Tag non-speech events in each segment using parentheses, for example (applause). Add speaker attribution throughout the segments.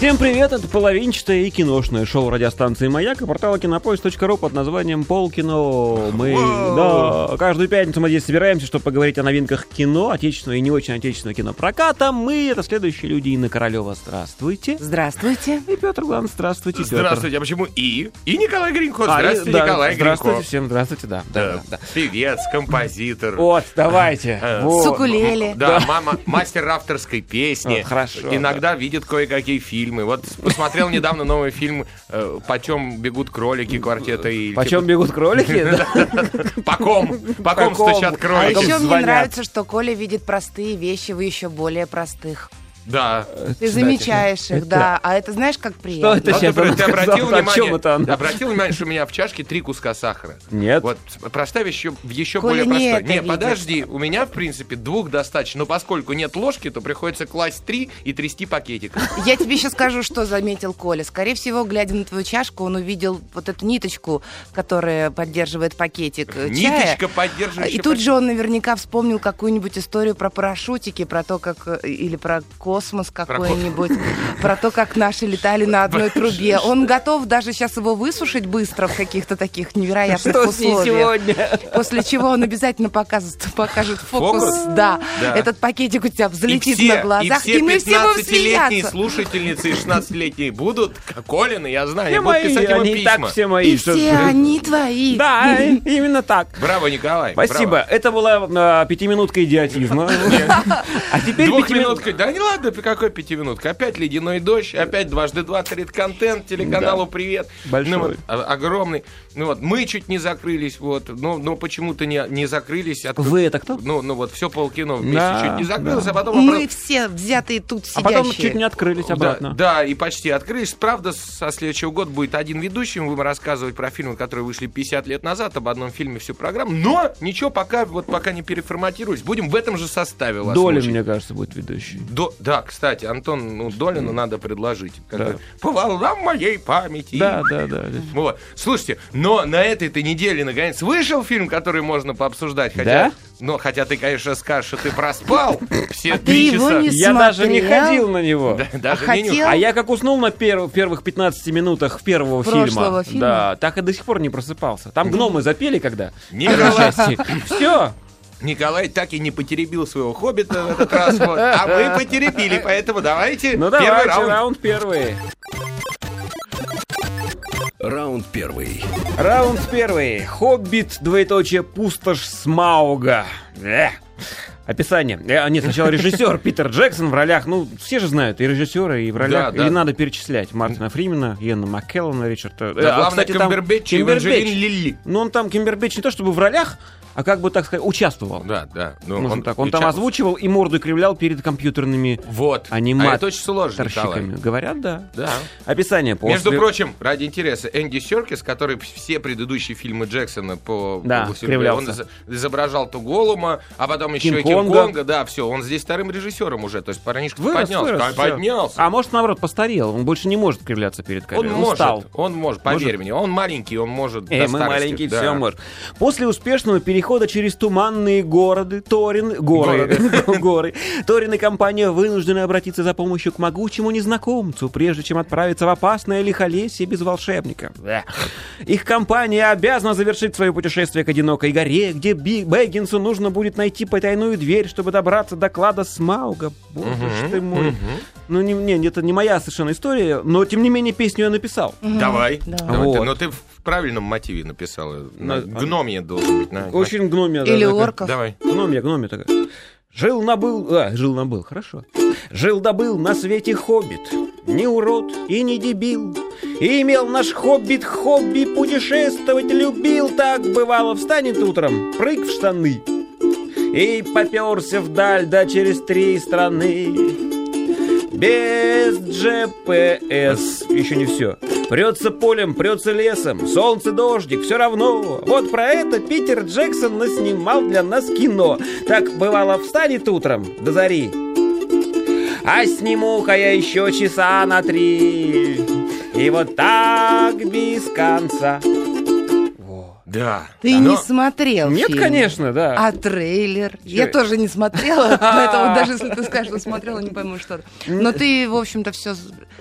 Speaker 1: Всем привет, это половинчатое и киношное шоу радиостанции «Маяк» и портала кинопоиск.ру под названием «Полкино». Мы, да, каждую пятницу мы здесь собираемся, чтобы поговорить о новинках кино, отечественного и не очень отечественного кинопроката. Мы — это следующие люди. Инна Королева, здравствуйте.
Speaker 2: Здравствуйте.
Speaker 1: И Петр Глан, здравствуйте, Петр.
Speaker 3: Здравствуйте, а почему и? И Николай Гринько.
Speaker 1: А,
Speaker 3: Здравствуйте,
Speaker 1: да,
Speaker 3: Николай
Speaker 1: Здравствуйте,
Speaker 3: Гринько.
Speaker 1: всем здравствуйте, да. да,
Speaker 3: Да.
Speaker 1: да.
Speaker 3: Певец, композитор.
Speaker 1: Вот, давайте.
Speaker 3: Э,
Speaker 1: Вот.
Speaker 3: Да, мама, мастер авторской песни.
Speaker 1: Хорошо,
Speaker 3: Иногда видит кое-какие фильмы. Вот посмотрел недавно новый фильм э, «Почем бегут кролики» квартета и...
Speaker 1: Почем бегут кролики? (laughs)
Speaker 3: По ком? По ком стучат
Speaker 2: А
Speaker 3: кролики?
Speaker 1: Потом
Speaker 2: еще мне нравится, что Коля видит простые вещи, вы еще более простых.
Speaker 3: Да.
Speaker 2: Ты замечаешь их, да. А это знаешь, как
Speaker 1: Что
Speaker 2: приятно?
Speaker 1: это
Speaker 3: Вот,
Speaker 1: сейчас
Speaker 3: например, ты обратил
Speaker 1: сказала? О чем
Speaker 3: внимание,
Speaker 1: это она?
Speaker 3: обратил внимание, что у меня в чашке три куска сахара.
Speaker 1: Нет.
Speaker 3: Вот простая вещь еще, еще
Speaker 2: Коля
Speaker 3: более
Speaker 2: не
Speaker 3: простая.
Speaker 2: это
Speaker 3: Не,
Speaker 2: видит.
Speaker 3: подожди, у меня, в принципе, двух достаточно, но поскольку нет ложки, то приходится класть три и трясти пакетик.
Speaker 2: Я тебе еще скажу, что заметил Коля. Скорее всего, глядя на твою чашку, он увидел вот эту ниточку, которая поддерживает пакетик э, чая.
Speaker 3: Ниточка поддерживающая
Speaker 2: И тут же он наверняка вспомнил какую-нибудь историю про парашютики, про то, как э, или про космос какой-нибудь, про то, как наши летали на одной трубе. Он готов даже сейчас его высушить быстро в каких-то таких невероятных
Speaker 1: Что с ней
Speaker 2: условиях.
Speaker 1: сегодня?
Speaker 2: После чего он обязательно покажет, покажет фокус.
Speaker 3: Фокус?
Speaker 2: Да.
Speaker 3: Да.
Speaker 2: Этот пакетик у тебя
Speaker 3: И
Speaker 2: взлетит
Speaker 3: все,
Speaker 2: на глазах,
Speaker 3: и все
Speaker 2: мы все будем
Speaker 3: 15-летние
Speaker 2: смеяться.
Speaker 3: слушательницы и 16-летние будут Колины, я знаю,
Speaker 1: Все
Speaker 3: и будут
Speaker 1: мои,
Speaker 3: писать ему
Speaker 1: они и
Speaker 3: письма.
Speaker 1: так все мои.
Speaker 2: И
Speaker 1: что-
Speaker 2: все они твои.
Speaker 1: Да, именно так.
Speaker 3: Браво, Николай.
Speaker 1: Спасибо.
Speaker 3: браво.
Speaker 1: Это была а, пятиминутка идиотизма. А теперь пятиминутка.
Speaker 3: Да не ладно, какой пятиминутка? Опять ледяной дождь, опять дважды два творит контент, телеканалу привет.
Speaker 1: Большой.
Speaker 3: Ну а- огромный. Ну вот, мы чуть не закрылись, вот, но, но почему-то не, не закрылись. От-
Speaker 1: Вы это кто?
Speaker 3: Ну, ну вот, все полкино вместе
Speaker 1: Да,
Speaker 3: чуть не закрылось,
Speaker 1: да.
Speaker 3: а потом...
Speaker 2: Мы
Speaker 3: обра-
Speaker 2: все взятые тут
Speaker 1: А потом
Speaker 2: сидящие.
Speaker 1: чуть не открылись
Speaker 3: Да,
Speaker 1: обратно.
Speaker 3: Да, и почти открылись. Правда, со следующего года будет один ведущим. Будем рассказывать про фильмы, которые вышли 50 лет назад, об одном фильме всю программу. Но ничего, пока, вот пока не переформатировались. Будем в этом же составе вас
Speaker 1: Долин, мне кажется, будет ведущий.
Speaker 3: До- да, кстати, Антон ну, Долину надо предложить.
Speaker 1: Да.
Speaker 3: По волнам моей памяти.
Speaker 1: Да, да, да.
Speaker 3: Вот. Слушайте, но на этой-то неделе наконец вышел фильм, который можно пообсуждать. Хотя,
Speaker 1: Да?
Speaker 3: Ну, хотя ты, конечно, скажешь, что ты проспал (coughs) все
Speaker 2: А ты
Speaker 3: три
Speaker 2: его
Speaker 3: часа.
Speaker 2: не
Speaker 1: Я даже не
Speaker 2: смотрел?
Speaker 1: ходил на него.
Speaker 3: Да, даже
Speaker 2: А хотел?
Speaker 1: А я как уснул на перв- первых 15 минутах первого
Speaker 2: Прошлого
Speaker 1: фильма,
Speaker 2: фильма?
Speaker 1: да, так и до сих пор не просыпался. Там гномы запели когда?
Speaker 3: Николай, (coughs)
Speaker 1: Все.
Speaker 3: Николай так и не потеребил своего хоббита в этот раз, вот, а мы потеребили, поэтому давайте
Speaker 1: Ну
Speaker 3: первый
Speaker 1: давайте,
Speaker 3: раунд.
Speaker 1: раунд первый.
Speaker 4: Раунд первый.
Speaker 1: Раунд первый. Хоббит, двоеточие, пустошь Смауга. Э. Описание. Э, Нет, сначала режиссер (laughs) Питер Джексон в ролях, ну, все же знают, и режиссеры, и в ролях.
Speaker 3: Да, да.
Speaker 1: Или надо перечислять Мартина Фримена, Иэна Маккеллана, Ричарда...
Speaker 3: Да,
Speaker 1: а,
Speaker 3: главное,
Speaker 1: кстати, там
Speaker 3: Камбербэтч и
Speaker 1: Камбербэтч.
Speaker 3: Эванжелин Лилли.
Speaker 1: Ну, он там, Кимбербэтч, не то чтобы в ролях, а как бы, так сказать, участвовал.
Speaker 3: Да, да. Ну,
Speaker 1: Можно так. Он там озвучивал и морду кривлял перед компьютерными
Speaker 3: Вот. А
Speaker 1: аниматорщиками.
Speaker 3: это очень сложно, Николай.
Speaker 1: Говорят, да.
Speaker 3: Да.
Speaker 1: Описание после...
Speaker 3: Между прочим, ради интереса, Энди Серкис, который все предыдущие фильмы Джексона по
Speaker 1: Да, кривлялся.
Speaker 3: он из- изображал то Голума, а потом еще и
Speaker 1: Кинг-Конга.
Speaker 3: Да, все, он здесь вторым режиссером уже, то есть парнишка
Speaker 1: Вырос,
Speaker 3: поднялся,
Speaker 1: вырос,
Speaker 3: поднялся.
Speaker 1: А может, наоборот, постарел. Он больше не может кривляться перед
Speaker 3: он
Speaker 1: камерой.
Speaker 3: может,
Speaker 1: Устал.
Speaker 3: он может, поверь
Speaker 1: Может?
Speaker 3: мне, он маленький, он может
Speaker 1: Эй, мы маленькие,
Speaker 3: да.
Speaker 1: все может. После успешного перехода через туманные города, Торин, горы, (laughs) горы, Торин и компания вынуждены обратиться за помощью к могучему незнакомцу, прежде чем отправиться в опасное лихолесье без волшебника. Их компания обязана завершить свое путешествие к одинокой горе, где Би Бэггинсу нужно будет найти потайную дверь, чтобы добраться до клада Смауга. Боже ты мой. Ну, не, не, это не моя совершенно история, но, тем не менее, песню я написал.
Speaker 3: Давай,
Speaker 2: Да.
Speaker 3: давай
Speaker 1: Вот.
Speaker 3: ты, но ты в правильном мотиве написал, на
Speaker 1: На-
Speaker 3: гномье должен быть. на- на-
Speaker 1: Очень гномия. да,
Speaker 2: Или
Speaker 1: такая.
Speaker 2: орков.
Speaker 3: Давай.
Speaker 1: Гномия, гномия такая. Жил набыл, а, жил набыл, хорошо. Жил добыл на свете хоббит, не урод и не дебил. И имел наш хоббит хобби путешествовать любил. Так бывало, встанет утром, прыг в штаны. И поперся вдаль, да через три страны. Без GPS. Еще не все. Прется полем, прется лесом, солнце, дождик, все равно. Вот про это Питер Джексон наснимал для нас кино. Так бывало встанет утром до зари. А сниму-ка я еще часа на три. И вот так без конца.
Speaker 3: Да.
Speaker 2: Ты
Speaker 3: Оно-
Speaker 2: не смотрел
Speaker 1: Нет,
Speaker 2: фильм.
Speaker 1: конечно, да.
Speaker 2: А трейлер? Я тоже не смотрела, (laughs) поэтому даже если ты скажешь, что смотрела, не пойму, что. Но ты, в общем-то, все...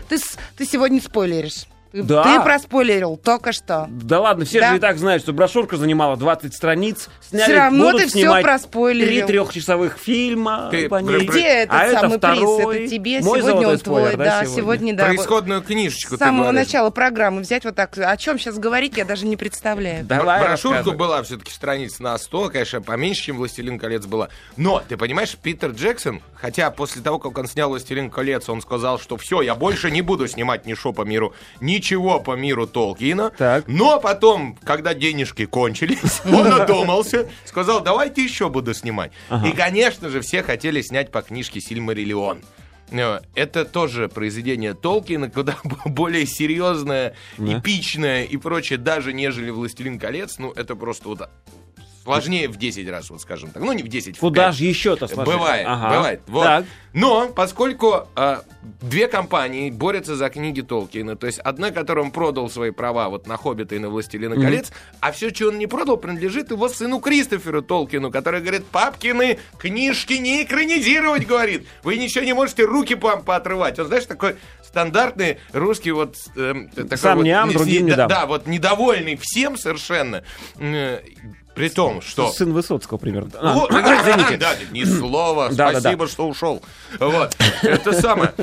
Speaker 2: Ты сегодня спойлеришь. Ты,
Speaker 1: Да.
Speaker 2: ты проспойлерил только что.
Speaker 1: Да ладно, все
Speaker 2: Да.
Speaker 1: же и так знают, что брошюрка занимала 20 страниц. Сняли,
Speaker 2: Всё равно
Speaker 1: будут
Speaker 2: ты
Speaker 1: снимать
Speaker 2: проспойлерил.
Speaker 1: Три трехчасовых фильма
Speaker 3: Ты
Speaker 1: по ней.
Speaker 2: Где этот
Speaker 1: а это
Speaker 2: самый
Speaker 1: второй.
Speaker 2: приз? Это тебе,
Speaker 1: Мой
Speaker 2: сегодня он твой. да, сегодня, да.
Speaker 3: Про
Speaker 2: вот
Speaker 3: исходную книжечку
Speaker 2: С
Speaker 3: ты
Speaker 2: самого начала программы взять вот так. О чем сейчас говорить, я даже не представляю.
Speaker 1: Давай
Speaker 3: Брошюрка была все-таки страниц на 100, конечно, поменьше, чем «Властелин колец» была. Но, ты понимаешь, Питер Джексон, хотя после того, как он снял «Властелин колец», он сказал, что все, я больше не буду снимать ничего по миру, ничего по миру Толкина.
Speaker 1: Так.
Speaker 3: Но потом, когда денежки кончились, (laughs) он одумался, сказал, давайте еще буду снимать. И, конечно же, все хотели снять по книжке «Сильмариллион». Э, Это тоже произведение Толкина, куда (laughs) более серьезное,
Speaker 1: Да.
Speaker 3: эпичное и прочее, даже нежели «Властелин колец». Ну, это просто вот сложнее в 10 раз, вот скажем так. Ну, не в 10, в
Speaker 1: Куда
Speaker 3: пять.
Speaker 1: же еще-то сложнее?
Speaker 3: Бывает,
Speaker 1: Ага.
Speaker 3: бывает. Вот.
Speaker 1: Так.
Speaker 3: Но поскольку а, две компании борются за книги Толкина, то есть одна, которым продал свои права вот на Хоббита и на Властелина колец, а все, что он не продал, принадлежит его сыну Кристоферу Толкину, который говорит, папкины книжки не экранизировать, говорит. Вы ничего не можете руки вам поотрывать. Он, знаешь, такой стандартный русский вот... эм, такой
Speaker 1: Сам
Speaker 3: вот,
Speaker 1: не ам,
Speaker 3: не-
Speaker 1: другим не
Speaker 3: да,
Speaker 1: дам.
Speaker 3: Да, вот недовольный всем совершенно. При том, что...
Speaker 1: Сын Высоцкого примерно. А,
Speaker 3: Вот,
Speaker 1: извините.
Speaker 3: Да, ни слова,
Speaker 1: Да, да,
Speaker 3: спасибо, что ушел. Вот, это самое.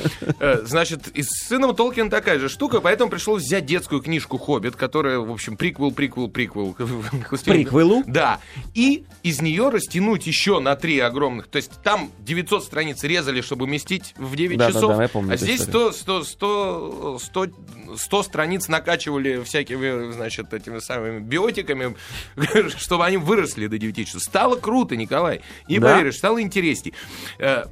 Speaker 3: Э, Значит, и с сыном Толкина такая же штука, поэтому пришлось взять детскую книжку «Хоббит», которая, в общем, приквел, приквел, приквел.
Speaker 1: Приквелу?
Speaker 3: Да. И из нее растянуть еще на три огромных. То есть там 900 страниц резали, чтобы уместить в 9
Speaker 1: Да, да,
Speaker 3: часов.
Speaker 1: да, я помню
Speaker 3: а здесь
Speaker 1: историю.
Speaker 3: 100, 100, 100, 100, 100 страниц накачивали всякими, значит, этими самыми биотиками, (laughs) чтобы они выросли до 9 часов. Стало круто, Николай. Не
Speaker 1: Да?
Speaker 3: поверишь, стало интересней.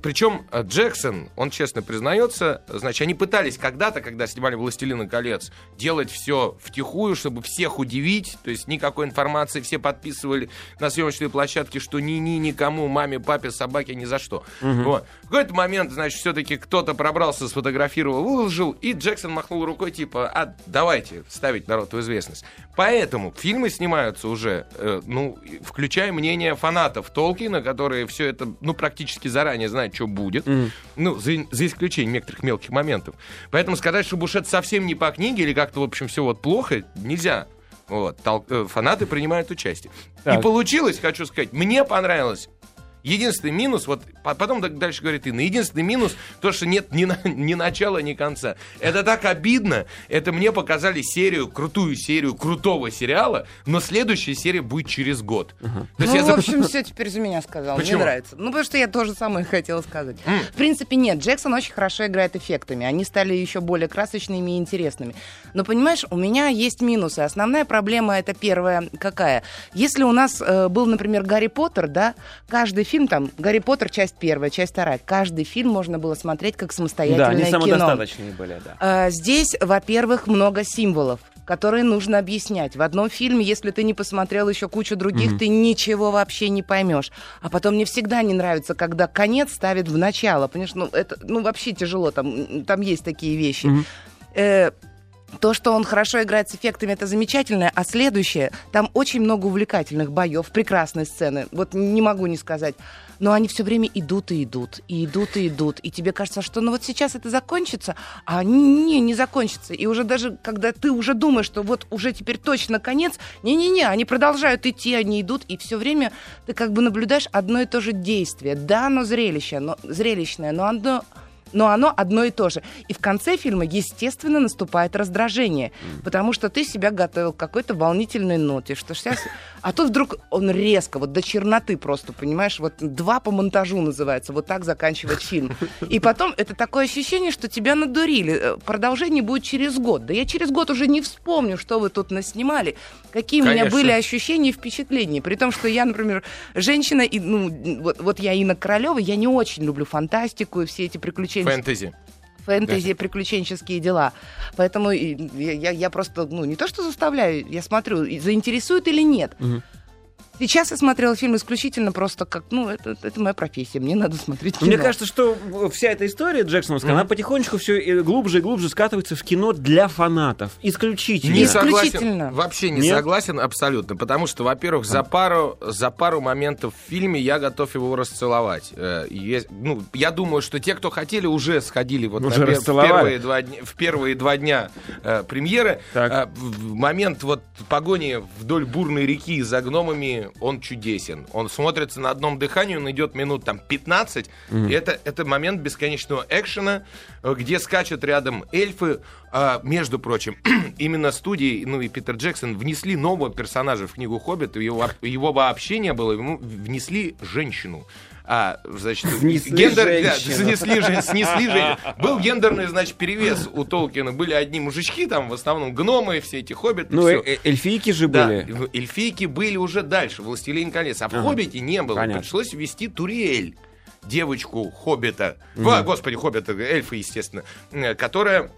Speaker 3: Причем э, Джексон, он честно признается, значит, они пытались когда-то, когда снимали «Властелина колец», делать все втихую, чтобы всех удивить, то есть никакой информации, все подписывали на съемочной площадке, что ни-ни, никому, маме, папе, собаке, ни за что. Вот. В какой-то момент, значит, все-таки кто-то пробрался, сфотографировал, выложил, и Джексон махнул рукой, типа, а давайте ставить народ в известность. Поэтому фильмы снимаются уже, э, ну, включая мнение фанатов Толкина, которые все это, ну, практически заранее знают, что будет. Ну, за, за исключением некоторых мелких моментов. Поэтому сказать, что это совсем не по книге или как-то, в общем, все вот плохо, нельзя. Вот, тол- э, фанаты принимают участие. И
Speaker 1: Так.
Speaker 3: получилось, хочу сказать, мне понравилось. Единственный минус, вот по- потом дальше говорит Инна, единственный минус, то, что нет ни, на- (laughs) ни начала, ни конца. Это так обидно. Это мне показали серию, крутую серию крутого сериала, но следующая серия будет через год. То есть
Speaker 2: Ну,
Speaker 3: я
Speaker 2: в
Speaker 3: зап-
Speaker 2: общем, все теперь за меня сказал.
Speaker 3: Почему?
Speaker 2: Мне нравится. Ну, потому что я тоже самое хотела сказать. В принципе, нет, Джексон очень хорошо играет эффектами. Они стали еще более красочными и интересными. Но, понимаешь, у меня есть минусы. Основная проблема это первая какая? Если у нас э, был, например, Гарри Поттер, да, каждый фильм там, Гарри Поттер, часть первая, часть вторая, каждый фильм можно было смотреть как
Speaker 1: Да,
Speaker 2: самостоятельное
Speaker 1: они
Speaker 2: кино.
Speaker 1: самодостаточные были, да.
Speaker 2: А, Здесь, во-первых, много символов которые нужно объяснять. В одном фильме, если ты не посмотрел еще кучу других, ты ничего вообще не поймешь. А потом мне всегда не нравится, когда конец ставит в начало. Понимаешь, ну это ну, вообще тяжело, там, там есть такие вещи. Э, то, что он хорошо играет с эффектами, это замечательно. А следующее, там очень много увлекательных боев, прекрасные сцены. Вот не могу не сказать. Но они все время идут и идут, и идут и идут. И тебе кажется, что ну вот сейчас это закончится, а не, не закончится. И уже даже, когда ты уже думаешь, что вот уже теперь точно конец, не-не-не, они продолжают идти, они идут, и все время ты как бы наблюдаешь одно и то же действие. Да, оно зрелище, но, зрелищное, но оно но оно одно и то же. И в конце фильма, естественно, наступает раздражение, потому что ты себя готовил к какой-то волнительной ноте, что сейчас... А тут вдруг он резко, вот до черноты просто, понимаешь, вот два по монтажу называется, вот так заканчивать фильм. И потом это такое ощущение, что тебя надурили. Э, Продолжение будет через год. Да я через год уже не вспомню, что вы тут наснимали, какие у меня
Speaker 3: Конечно.
Speaker 2: были ощущения и впечатления. При том, что я, например, женщина, и, ну, вот, вот я Инна Королева, я не очень люблю фантастику и все эти приключения
Speaker 3: Фэнтези.
Speaker 2: фэнтези, приключенческие дела. Поэтому я, я- я просто, ну, не то что заставляю, я смотрю, заинтересует или нет. Сейчас я смотрела фильм исключительно просто как, ну, это, это моя профессия, мне надо смотреть кино.
Speaker 1: Мне кажется, что вся эта история Джексоновская, она потихонечку все глубже и глубже скатывается в кино для фанатов. Исключительно.
Speaker 3: Не
Speaker 2: Исключительно.
Speaker 3: согласен. Вообще не
Speaker 1: Нет?
Speaker 3: согласен абсолютно. Потому что, во-первых, за пару, за пару моментов в фильме я готов его расцеловать. Э, есть- ну, я думаю, что те, кто хотели, уже сходили вот
Speaker 1: Уже
Speaker 3: на в, первые два дня, в первые два дня э, премьеры.
Speaker 1: Так.
Speaker 3: Э, в момент вот погони вдоль бурной реки за гномами, он чудесен. Он смотрится на одном дыхании, он идет минут там 15. И это, это момент бесконечного экшена, э, где скачут рядом эльфы. А, между прочим, (clears throat) именно студии, ну и Питер Джексон внесли нового персонажа в книгу Хоббит. Его, его вообще не было, ему внесли женщину. А, значит,
Speaker 1: Внесли
Speaker 3: гендер, да,
Speaker 1: женщину.
Speaker 3: снесли, же- снесли же. Был гендерный, значит, перевес у Толкина. Были одни мужички, там в основном гномы, все эти хоббиты.
Speaker 1: Ну, э- э- эльфийки же
Speaker 3: Да,
Speaker 1: были.
Speaker 3: эльфийки были уже дальше, «Властелин колец», а в
Speaker 1: Ага.
Speaker 3: «Хоббите» не было.
Speaker 1: Понятно.
Speaker 3: Пришлось ввести Туриэль, девочку Хоббита, О, господи, Хоббита, эльфа, естественно, э, которая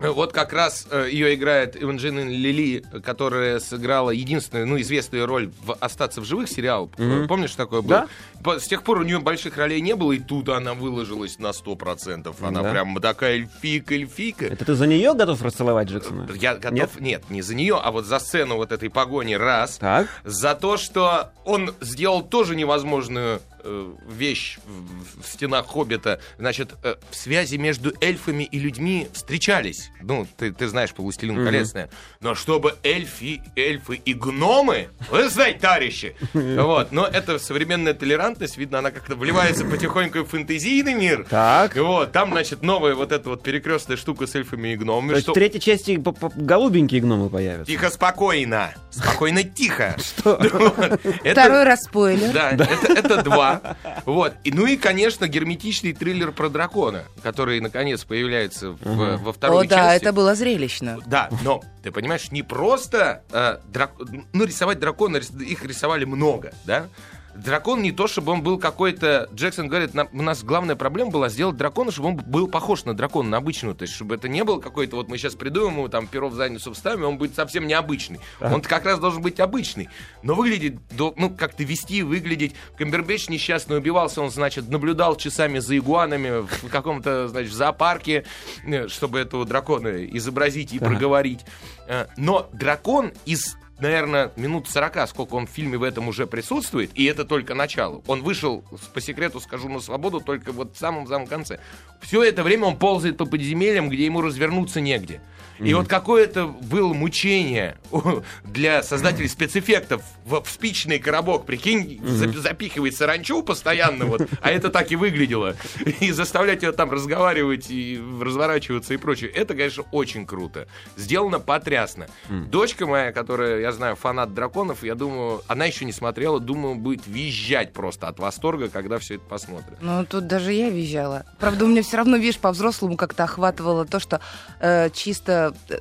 Speaker 3: вот как раз э, ее играет Эванжелина Лили, которая сыграла единственную, ну, известную роль в «Остаться в живых» сериал. Э, Помнишь, такое было?
Speaker 1: Да.
Speaker 3: С тех пор у нее больших ролей не было, и тут она выложилась на 100%. Она
Speaker 1: Да.
Speaker 3: прям такая эльфийка, эльфийка.
Speaker 1: Это ты за нее готов расцеловать Джексона?
Speaker 3: Я готов,
Speaker 1: Нет?
Speaker 3: нет? не за нее, а вот за сцену вот этой погони раз.
Speaker 1: Так.
Speaker 3: За то, что он сделал тоже невозможную Э, вещь в стенах Хоббита. Значит, в связи между эльфами и людьми встречались. Ну, ты, ты знаешь, по «Властелину. Mm-hmm. Но чтобы эльфи, эльфы и гномы, вы знаете, товарищи. (laughs) Вот. Но это современная толерантность, видно, она как-то вливается потихоньку в фэнтезийный мир.
Speaker 1: Так.
Speaker 3: Вот. Там, значит, новая вот эта вот перекрестная штука с эльфами и гномами.
Speaker 1: То есть
Speaker 3: что...
Speaker 1: в третьей части голубенькие гномы появятся.
Speaker 3: Тихо, спокойно. Спокойно, тихо. (laughs)
Speaker 1: Что? (laughs)
Speaker 2: Второй раз спойлер.
Speaker 3: Да, это два. Вот. И, ну и, конечно, герметичный триллер про дракона, который, наконец, появляется в, угу.
Speaker 2: во
Speaker 3: второй
Speaker 2: О,
Speaker 3: части.
Speaker 2: О, да, это было зрелищно.
Speaker 3: Да, но, ты понимаешь, не просто... Э, драк... Ну, рисовать дракона, их рисовали много, да? Дракон не то, чтобы он был какой-то... Джексон говорит, у нас главная проблема была сделать дракона, чтобы он был похож на дракона, на обычного. То есть, чтобы это не был какой-то... Вот мы сейчас придумаем ему там перо в задницу вставим, он будет совсем необычный. Он как раз должен быть обычный. Но выглядит... Ну, как-то вести, выглядеть... Камбербэтч несчастный убивался, он, значит, наблюдал часами за игуанами в каком-то, значит, зоопарке, э, чтобы этого дракона изобразить и проговорить. Э, Но дракон из наверное, минут 40, сколько он в фильме в этом уже присутствует, и это только начало. Он вышел, по секрету скажу, на свободу только вот в самом-самом конце. Все это время он ползает по подземельям, где ему развернуться негде. И вот какое-то было мучение для создателей спецэффектов в, в спичный коробок, прикинь, за- запихивает саранчу постоянно, вот, а это так и выглядело. И заставлять ее там разговаривать и разворачиваться и прочее. Это, конечно, очень круто. Сделано потрясно. Дочка моя, которая, я знаю, фанат драконов, я думаю, она еще не смотрела, думаю, будет визжать просто от восторга, когда все это посмотрит.
Speaker 2: Ну, тут даже я визжала. Правда, у меня все равно, видишь, по-взрослому как-то охватывало то, что э, чисто э,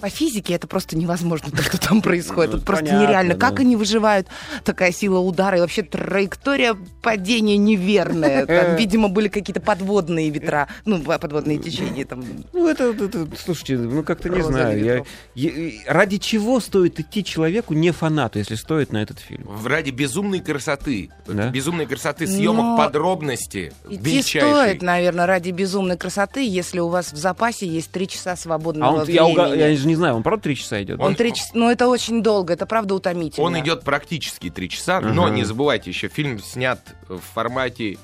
Speaker 2: по физике это просто невозможно, (laughs) то, что там происходит.
Speaker 1: Ну,
Speaker 2: Это просто
Speaker 1: понятно,
Speaker 2: нереально.
Speaker 1: да.
Speaker 2: Как они выживают? Такая сила удара и вообще траектория падения неверная. Там, (laughs) видимо, были какие-то подводные ветра, ну, подводные течения там.
Speaker 1: Ну, это, это- слушайте, ну как-то не знаю. Я, я- ради чего стоит идти человеку, не фанату, если стоит на этот фильм?
Speaker 3: В- Ради безумной красоты,
Speaker 1: Да?
Speaker 3: безумной красоты съемок
Speaker 2: Но
Speaker 3: подробности,
Speaker 2: Идти стоит, наверное, ради безумной красоты, если у вас в запасе есть три часа
Speaker 1: А
Speaker 2: свободного
Speaker 1: он, я,
Speaker 2: времени.
Speaker 1: уга- я не знаю, он правда три часа идет?
Speaker 2: Он три часа, ну это очень долго, это правда утомительно.
Speaker 3: Он идет практически три часа, но не забывайте, еще фильм снят в формате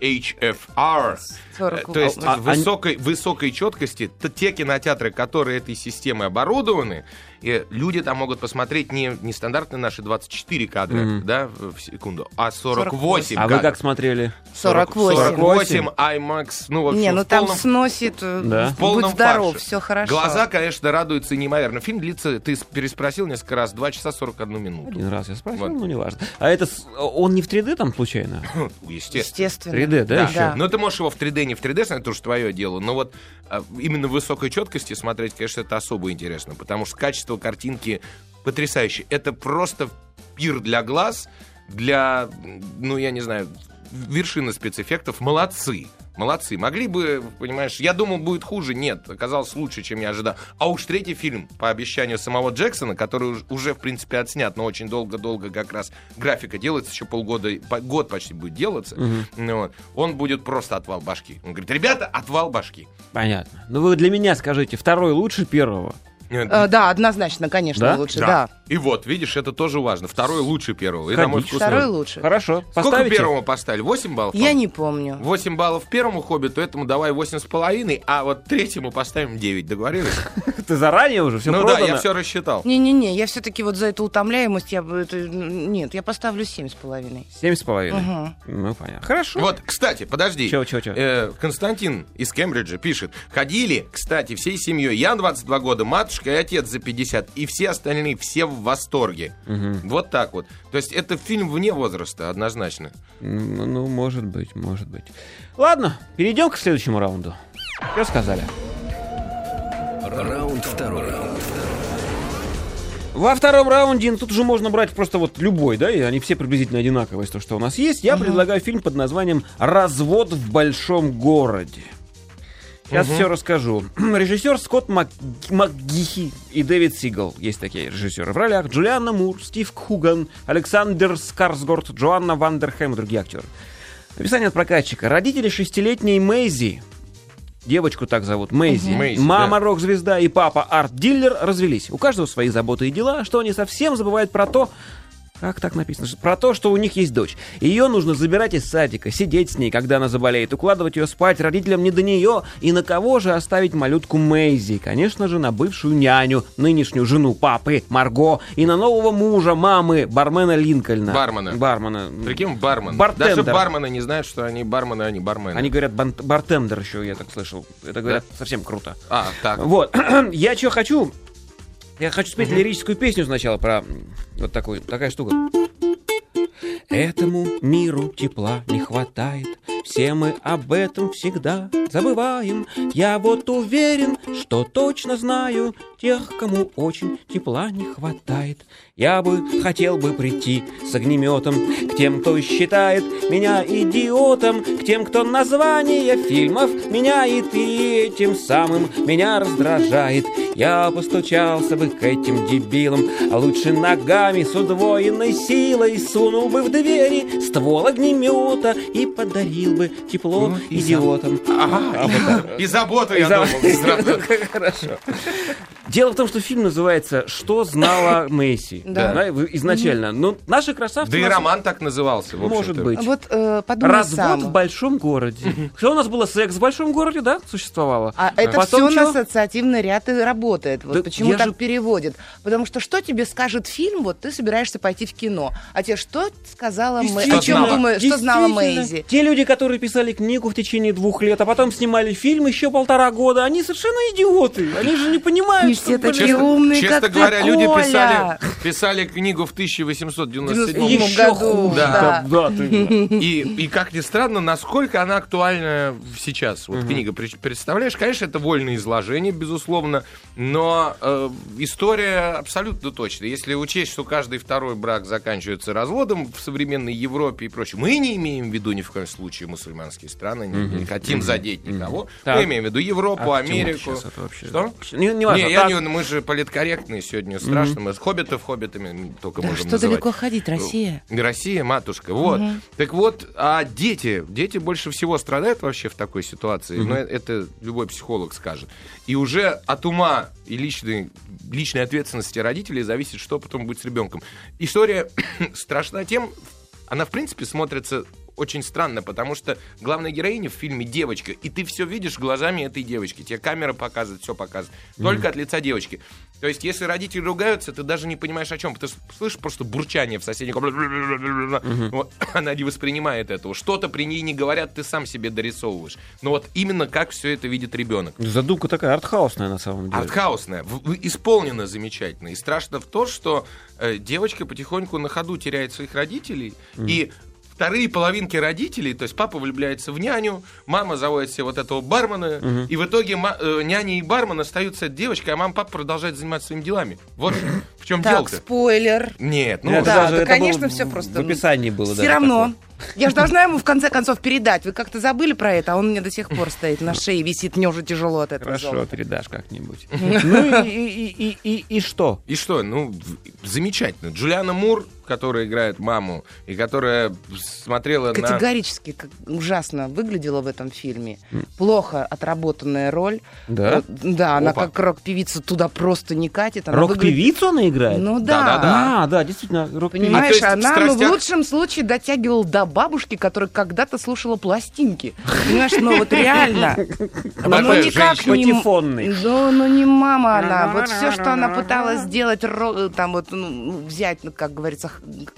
Speaker 3: HFR.
Speaker 2: 40
Speaker 3: Э, То есть
Speaker 1: А,
Speaker 3: высокой, высокой четкости т- те кинотеатры, которые этой системой оборудованы, и люди там могут посмотреть не, не стандартные наши 24 кадра
Speaker 1: Мгм.
Speaker 3: да, в секунду, а 48
Speaker 1: а вы как смотрели?
Speaker 2: 48.
Speaker 3: 48 IMAX, ну, в общем,
Speaker 2: Не, ну
Speaker 3: в
Speaker 2: там
Speaker 3: полном
Speaker 2: сносит, э,
Speaker 1: Да.
Speaker 3: в полном
Speaker 2: будь здоров,
Speaker 3: фарше.
Speaker 2: все хорошо.
Speaker 3: Глаза, конечно, радуются неимоверно. Фильм длится, ты переспросил несколько раз, 2 часа 41 минуту.
Speaker 1: Один раз я спросил,
Speaker 3: Вот.
Speaker 1: ну не важно. А это он не в 3D там случайно? (coughs)
Speaker 3: Естественно.
Speaker 2: Естественно.
Speaker 1: 3D, да,
Speaker 3: Да,
Speaker 1: еще?
Speaker 3: но ты можешь его в 3D, не в 3D, это уж твое дело. Но вот а, именно в высокой четкости смотреть, конечно, это особо интересно, потому что качество картинки потрясающее. Это просто пир для глаз, для, ну, я не знаю, вершины спецэффектов. Молодцы. Молодцы. Могли бы, понимаешь, я думал, будет хуже. Нет, оказалось лучше, чем я ожидал. А уж третий фильм, по обещанию самого Джексона, который уж- уже, в принципе, отснят, но очень долго-долго как раз графика делается, еще полгода, по- год почти будет делаться, ну вот, он будет просто отвал башки. Он говорит, ребята, отвал башки.
Speaker 1: Понятно. Ну вы для меня скажите, второй лучше первого?
Speaker 2: Э, Да, однозначно, конечно,
Speaker 1: Да?
Speaker 2: лучше, да.
Speaker 3: И вот, видишь, это тоже важно. Второй лучше первого. И, на мой вкус,
Speaker 2: Второй
Speaker 3: тоже.
Speaker 2: лучше.
Speaker 1: Хорошо.
Speaker 3: Сколько
Speaker 1: Поставите?
Speaker 3: первому поставили? 8 баллов?
Speaker 2: Я не помню.
Speaker 3: 8 баллов первому хоббиту, этому давай 8,5, а вот третьему поставим 9. Договорились? (laughs)
Speaker 1: Ты заранее уже все
Speaker 3: ну да, я все рассчитал.
Speaker 2: Не-не-не, я все-таки вот за эту утомляемость, я Нет, я поставлю семь с половиной.
Speaker 1: Семь с половиной.
Speaker 2: Мгм.
Speaker 1: Ну, понятно. Хорошо.
Speaker 3: Вот, кстати, подожди.
Speaker 1: Чего, чего, чего?
Speaker 3: Э, Константин из Кембриджа пишет. Ходили, кстати, всей семьей. Я 22 года, матушка и отец за 50. И все остальные, все в восторге. Вот так вот. То есть это фильм вне возраста, однозначно.
Speaker 1: Ну, может быть, может быть. Ладно, перейдем к следующему раунду. Что сказали?
Speaker 4: Раунд второй.
Speaker 1: Во втором раунде, ну, тут уже можно брать просто вот любой, да, и они все приблизительно одинаковые, то, что у нас есть. Я предлагаю фильм под названием «Развод в большом городе». Сейчас все расскажу. (clears throat) Режиссер Скотт Мак... МакГихи и Дэвид Сигал. Есть такие режиссеры. В ролях Джулианна Мур, Стив Куган, Александр Скарсгорд, Джоанна Вандерхэм и другие актеры. Описание от прокатчика. Родители шестилетней Мэйзи, девочку так зовут, Мэйзи,
Speaker 3: Мэйзи,
Speaker 1: мама
Speaker 3: да.
Speaker 1: рок-звезда и папа арт-дилер развелись. У каждого свои заботы и дела, что они совсем забывают про то, как так написано? Про то, что у них есть дочь. Ее нужно забирать из садика, сидеть с ней, когда она заболеет, укладывать ее спать, родителям не до нее. И на кого же оставить малютку Мэйзи? Конечно же, на бывшую няню, нынешнюю жену папы Марго, и на нового мужа мамы, бармена Линкольна.
Speaker 3: Бармена.
Speaker 1: Бармена.
Speaker 3: Прикинь, бармен.
Speaker 1: Бартендер.
Speaker 3: Даже бармены не знают, что они бармены, а не бармены.
Speaker 1: Они говорят бан- бартендер еще, я так слышал. Это говорят совсем круто.
Speaker 3: А, так.
Speaker 1: Вот. (clears throat) Я что хочу? Я хочу спеть лирическую песню сначала про вот такую, такая штука. Этому миру тепла не хватает, все мы об этом всегда забываем. Я вот уверен, что точно знаю тех, кому очень тепла не хватает. Я бы хотел бы прийти с огнеметом к тем, кто считает меня идиотом, к тем, кто название фильмов меняет и этим самым меня раздражает. Я постучался бы к этим дебилам, а лучше ногами с удвоенной силой сунул бы в двери ствол огнемета и подарил бы тепло
Speaker 3: Ну, и
Speaker 1: идиотам. А, вот так.
Speaker 3: И заботу, я думал. сразу. (laughs)
Speaker 1: Хорошо. Дело в том, что фильм называется «Что знала (coughs) Месси?»
Speaker 2: Да.
Speaker 1: Да, изначально. Ну, наши красавцы...
Speaker 3: Да и роман так назывался, в
Speaker 1: Может
Speaker 3: общем-то.
Speaker 1: быть.
Speaker 2: Вот э,
Speaker 1: Развод
Speaker 2: сам.
Speaker 1: в большом городе. Что у нас было? Секс в большом городе, да, существовало?
Speaker 2: А это
Speaker 1: Потом
Speaker 2: все на ассоциативный ряд и работает. Вот почему так переводят. Потому что что тебе скажет фильм, вот ты собираешься пойти в кино. А тебе что сказала Мэ... О чем думаешь, что знала. Мэйзи?
Speaker 1: Те люди, которые писали книгу в течение двух лет, а потом снимали фильм еще полтора года, они совершенно идиоты. Они же не понимают,
Speaker 2: Все такие
Speaker 3: Честно,
Speaker 2: умные,
Speaker 3: честно
Speaker 2: как ты,
Speaker 3: говоря, люди
Speaker 2: Коля.
Speaker 3: писали, писали книгу в 1897
Speaker 2: В
Speaker 1: Еще
Speaker 2: году,
Speaker 1: хуже.
Speaker 2: да.
Speaker 1: Да, ты-
Speaker 3: И, и как ни странно, насколько она актуальна сейчас. Вот книга, При- представляешь, конечно, это вольное изложение, безусловно, но э, история абсолютно точная. Если учесть, что каждый второй брак заканчивается разводом в современной Европе и прочее, мы не имеем в виду ни в коем случае мусульманские страны, не, не хотим задеть никого.
Speaker 1: Так.
Speaker 3: Мы имеем в виду Европу,
Speaker 1: А
Speaker 3: Америку.
Speaker 1: сейчас это вообще?
Speaker 3: Что?
Speaker 1: Не, не важно.
Speaker 3: Не, я Не, мы же политкорректные сегодня, страшно. Мы с хоббитов хоббитами только
Speaker 2: Да
Speaker 3: можем
Speaker 2: что
Speaker 3: называть.
Speaker 2: далеко ходить, Россия?
Speaker 3: И Россия, матушка, вот. Так вот, а дети, дети больше всего страдают вообще в такой ситуации, но это любой психолог скажет. И уже от ума и личной, личной ответственности родителей зависит, что потом будет с ребенком. История (clears throat) страшна тем, она в принципе смотрится очень странно, потому что главная героиня в фильме девочка, и ты все видишь глазами этой девочки. Тебе камера показывает, все показывает. Только от лица девочки. То есть, если родители ругаются, ты даже не понимаешь о чем. Ты слышишь просто бурчание в соседней комнате. Вот, (clears throat) Она не воспринимает этого. Что-то при ней не говорят, ты сам себе дорисовываешь. Но вот именно как все это видит ребенок.
Speaker 1: Задумка такая артхаусная на самом деле.
Speaker 3: Артхаусная, исполнена замечательно. И страшно в то, что э, девочка потихоньку на ходу теряет своих родителей. И вторые половинки родителей, то есть папа влюбляется в няню, мама заводит себе вот этого бармена, и в итоге ма- э, няня и бармен остаются девочкой, а мама папа продолжает заниматься своими делами. Вот в чем
Speaker 2: Так,
Speaker 3: дело-то.
Speaker 2: спойлер.
Speaker 3: Нет, ну
Speaker 1: Это
Speaker 2: Да,
Speaker 1: даже-
Speaker 2: да,
Speaker 1: это
Speaker 2: конечно,
Speaker 1: было
Speaker 2: всё
Speaker 1: в-
Speaker 2: просто,
Speaker 1: В описании было,
Speaker 2: Все равно. Я же должна ему в конце концов передать. Вы как-то забыли про это, а он мне до сих пор стоит на шее, висит, мне уже тяжело от этого
Speaker 1: Хорошо,
Speaker 2: золота.
Speaker 1: передашь как-нибудь. (laughs) Ну и- что?
Speaker 3: И что? Ну, замечательно. Джулиана Мур, которая играет маму, и которая смотрела на...
Speaker 2: Категорически ужасно выглядела в этом фильме. Плохо отработанная роль.
Speaker 1: Да?
Speaker 2: Э, Да, она
Speaker 3: Опа.
Speaker 2: как рок-певица туда просто не катит. Она выглядит-
Speaker 1: Рок-певицу она играет?
Speaker 2: Ну да.
Speaker 3: Да-да-да.
Speaker 1: А, да, действительно, рок-певица.
Speaker 2: Понимаешь,
Speaker 3: А, в
Speaker 2: она ну, в
Speaker 3: «Страстях»-
Speaker 2: лучшем случае дотягивала до бабушки, которая когда-то слушала пластинки. Понимаешь, ну вот реально. (laughs) Ну, ну никак не... Ну, ну не мама она. Вот все, что она пыталась сделать, там вот ну, взять, ну, как говорится,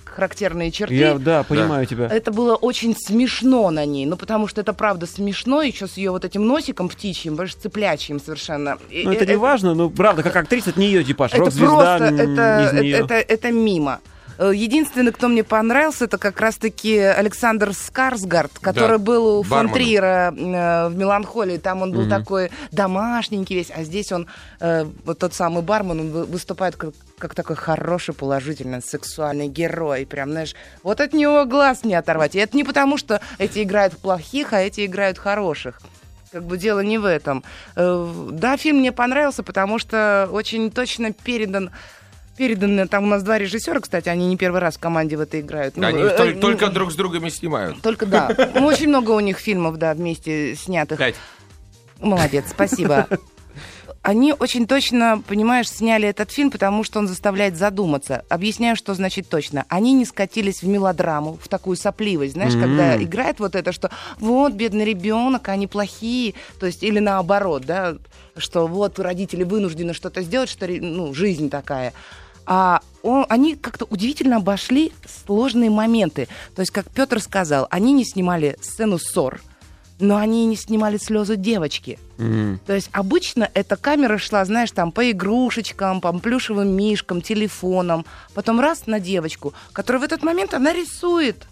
Speaker 2: характерные черты.
Speaker 1: Я, да, понимаю тебя.
Speaker 2: Это было очень смешно на ней, ну потому что это правда смешно, еще с ее вот этим носиком птичьим, больше цыплячьим совершенно.
Speaker 1: Ну, это
Speaker 2: э-
Speaker 1: не важно, но правда, как актриса, это не ее типаж.
Speaker 2: это
Speaker 1: Рок-звезда
Speaker 2: это,
Speaker 1: из неё.
Speaker 2: это, это мимо. Э, Единственный, кто мне понравился, это как раз-таки Александр Скарсгард, который
Speaker 3: Да,
Speaker 2: был у фон
Speaker 3: барменом.
Speaker 2: Триера э, в «Меланхолии». Там он был
Speaker 1: Мгм.
Speaker 2: такой домашненький весь, а здесь он, э, вот тот самый бармен, он вы- выступает как, как такой хороший, положительный, сексуальный герой. Прям, знаешь, вот от него глаз не оторвать. И это не потому, что эти играют плохих, а эти играют хороших. Как бы дело не в этом. Э, Да, фильм мне понравился, потому что очень точно передан переданы, там у нас два режиссера, кстати, они не первый раз в команде в это играют. Ну,
Speaker 3: Они
Speaker 2: э,
Speaker 3: толь-
Speaker 2: э,
Speaker 3: только
Speaker 2: ну,
Speaker 3: друг с другом и снимают.
Speaker 2: Только да. (laughs) Ну, Очень много у них фильмов, да, вместе снятых. Молодец, спасибо. (laughs) Они очень точно, понимаешь, сняли этот фильм, потому что он заставляет задуматься. Объясняю, что значит точно. Они не скатились в мелодраму, в такую сопливость, знаешь,
Speaker 1: М.
Speaker 2: когда играет вот это, что вот, бедный ребенок, они плохие, то есть, или наоборот, да, что вот родители вынуждены что-то сделать, что, ну, жизнь такая. А он- они как-то удивительно обошли сложные моменты. То есть, как Петр сказал, они не снимали сцену ссор, но они не снимали слезы девочки.
Speaker 1: М.
Speaker 2: То есть обычно эта камера шла, знаешь, там по игрушечкам, по плюшевым мишкам, телефонам. Потом раз на девочку, которая в этот момент, она рисует.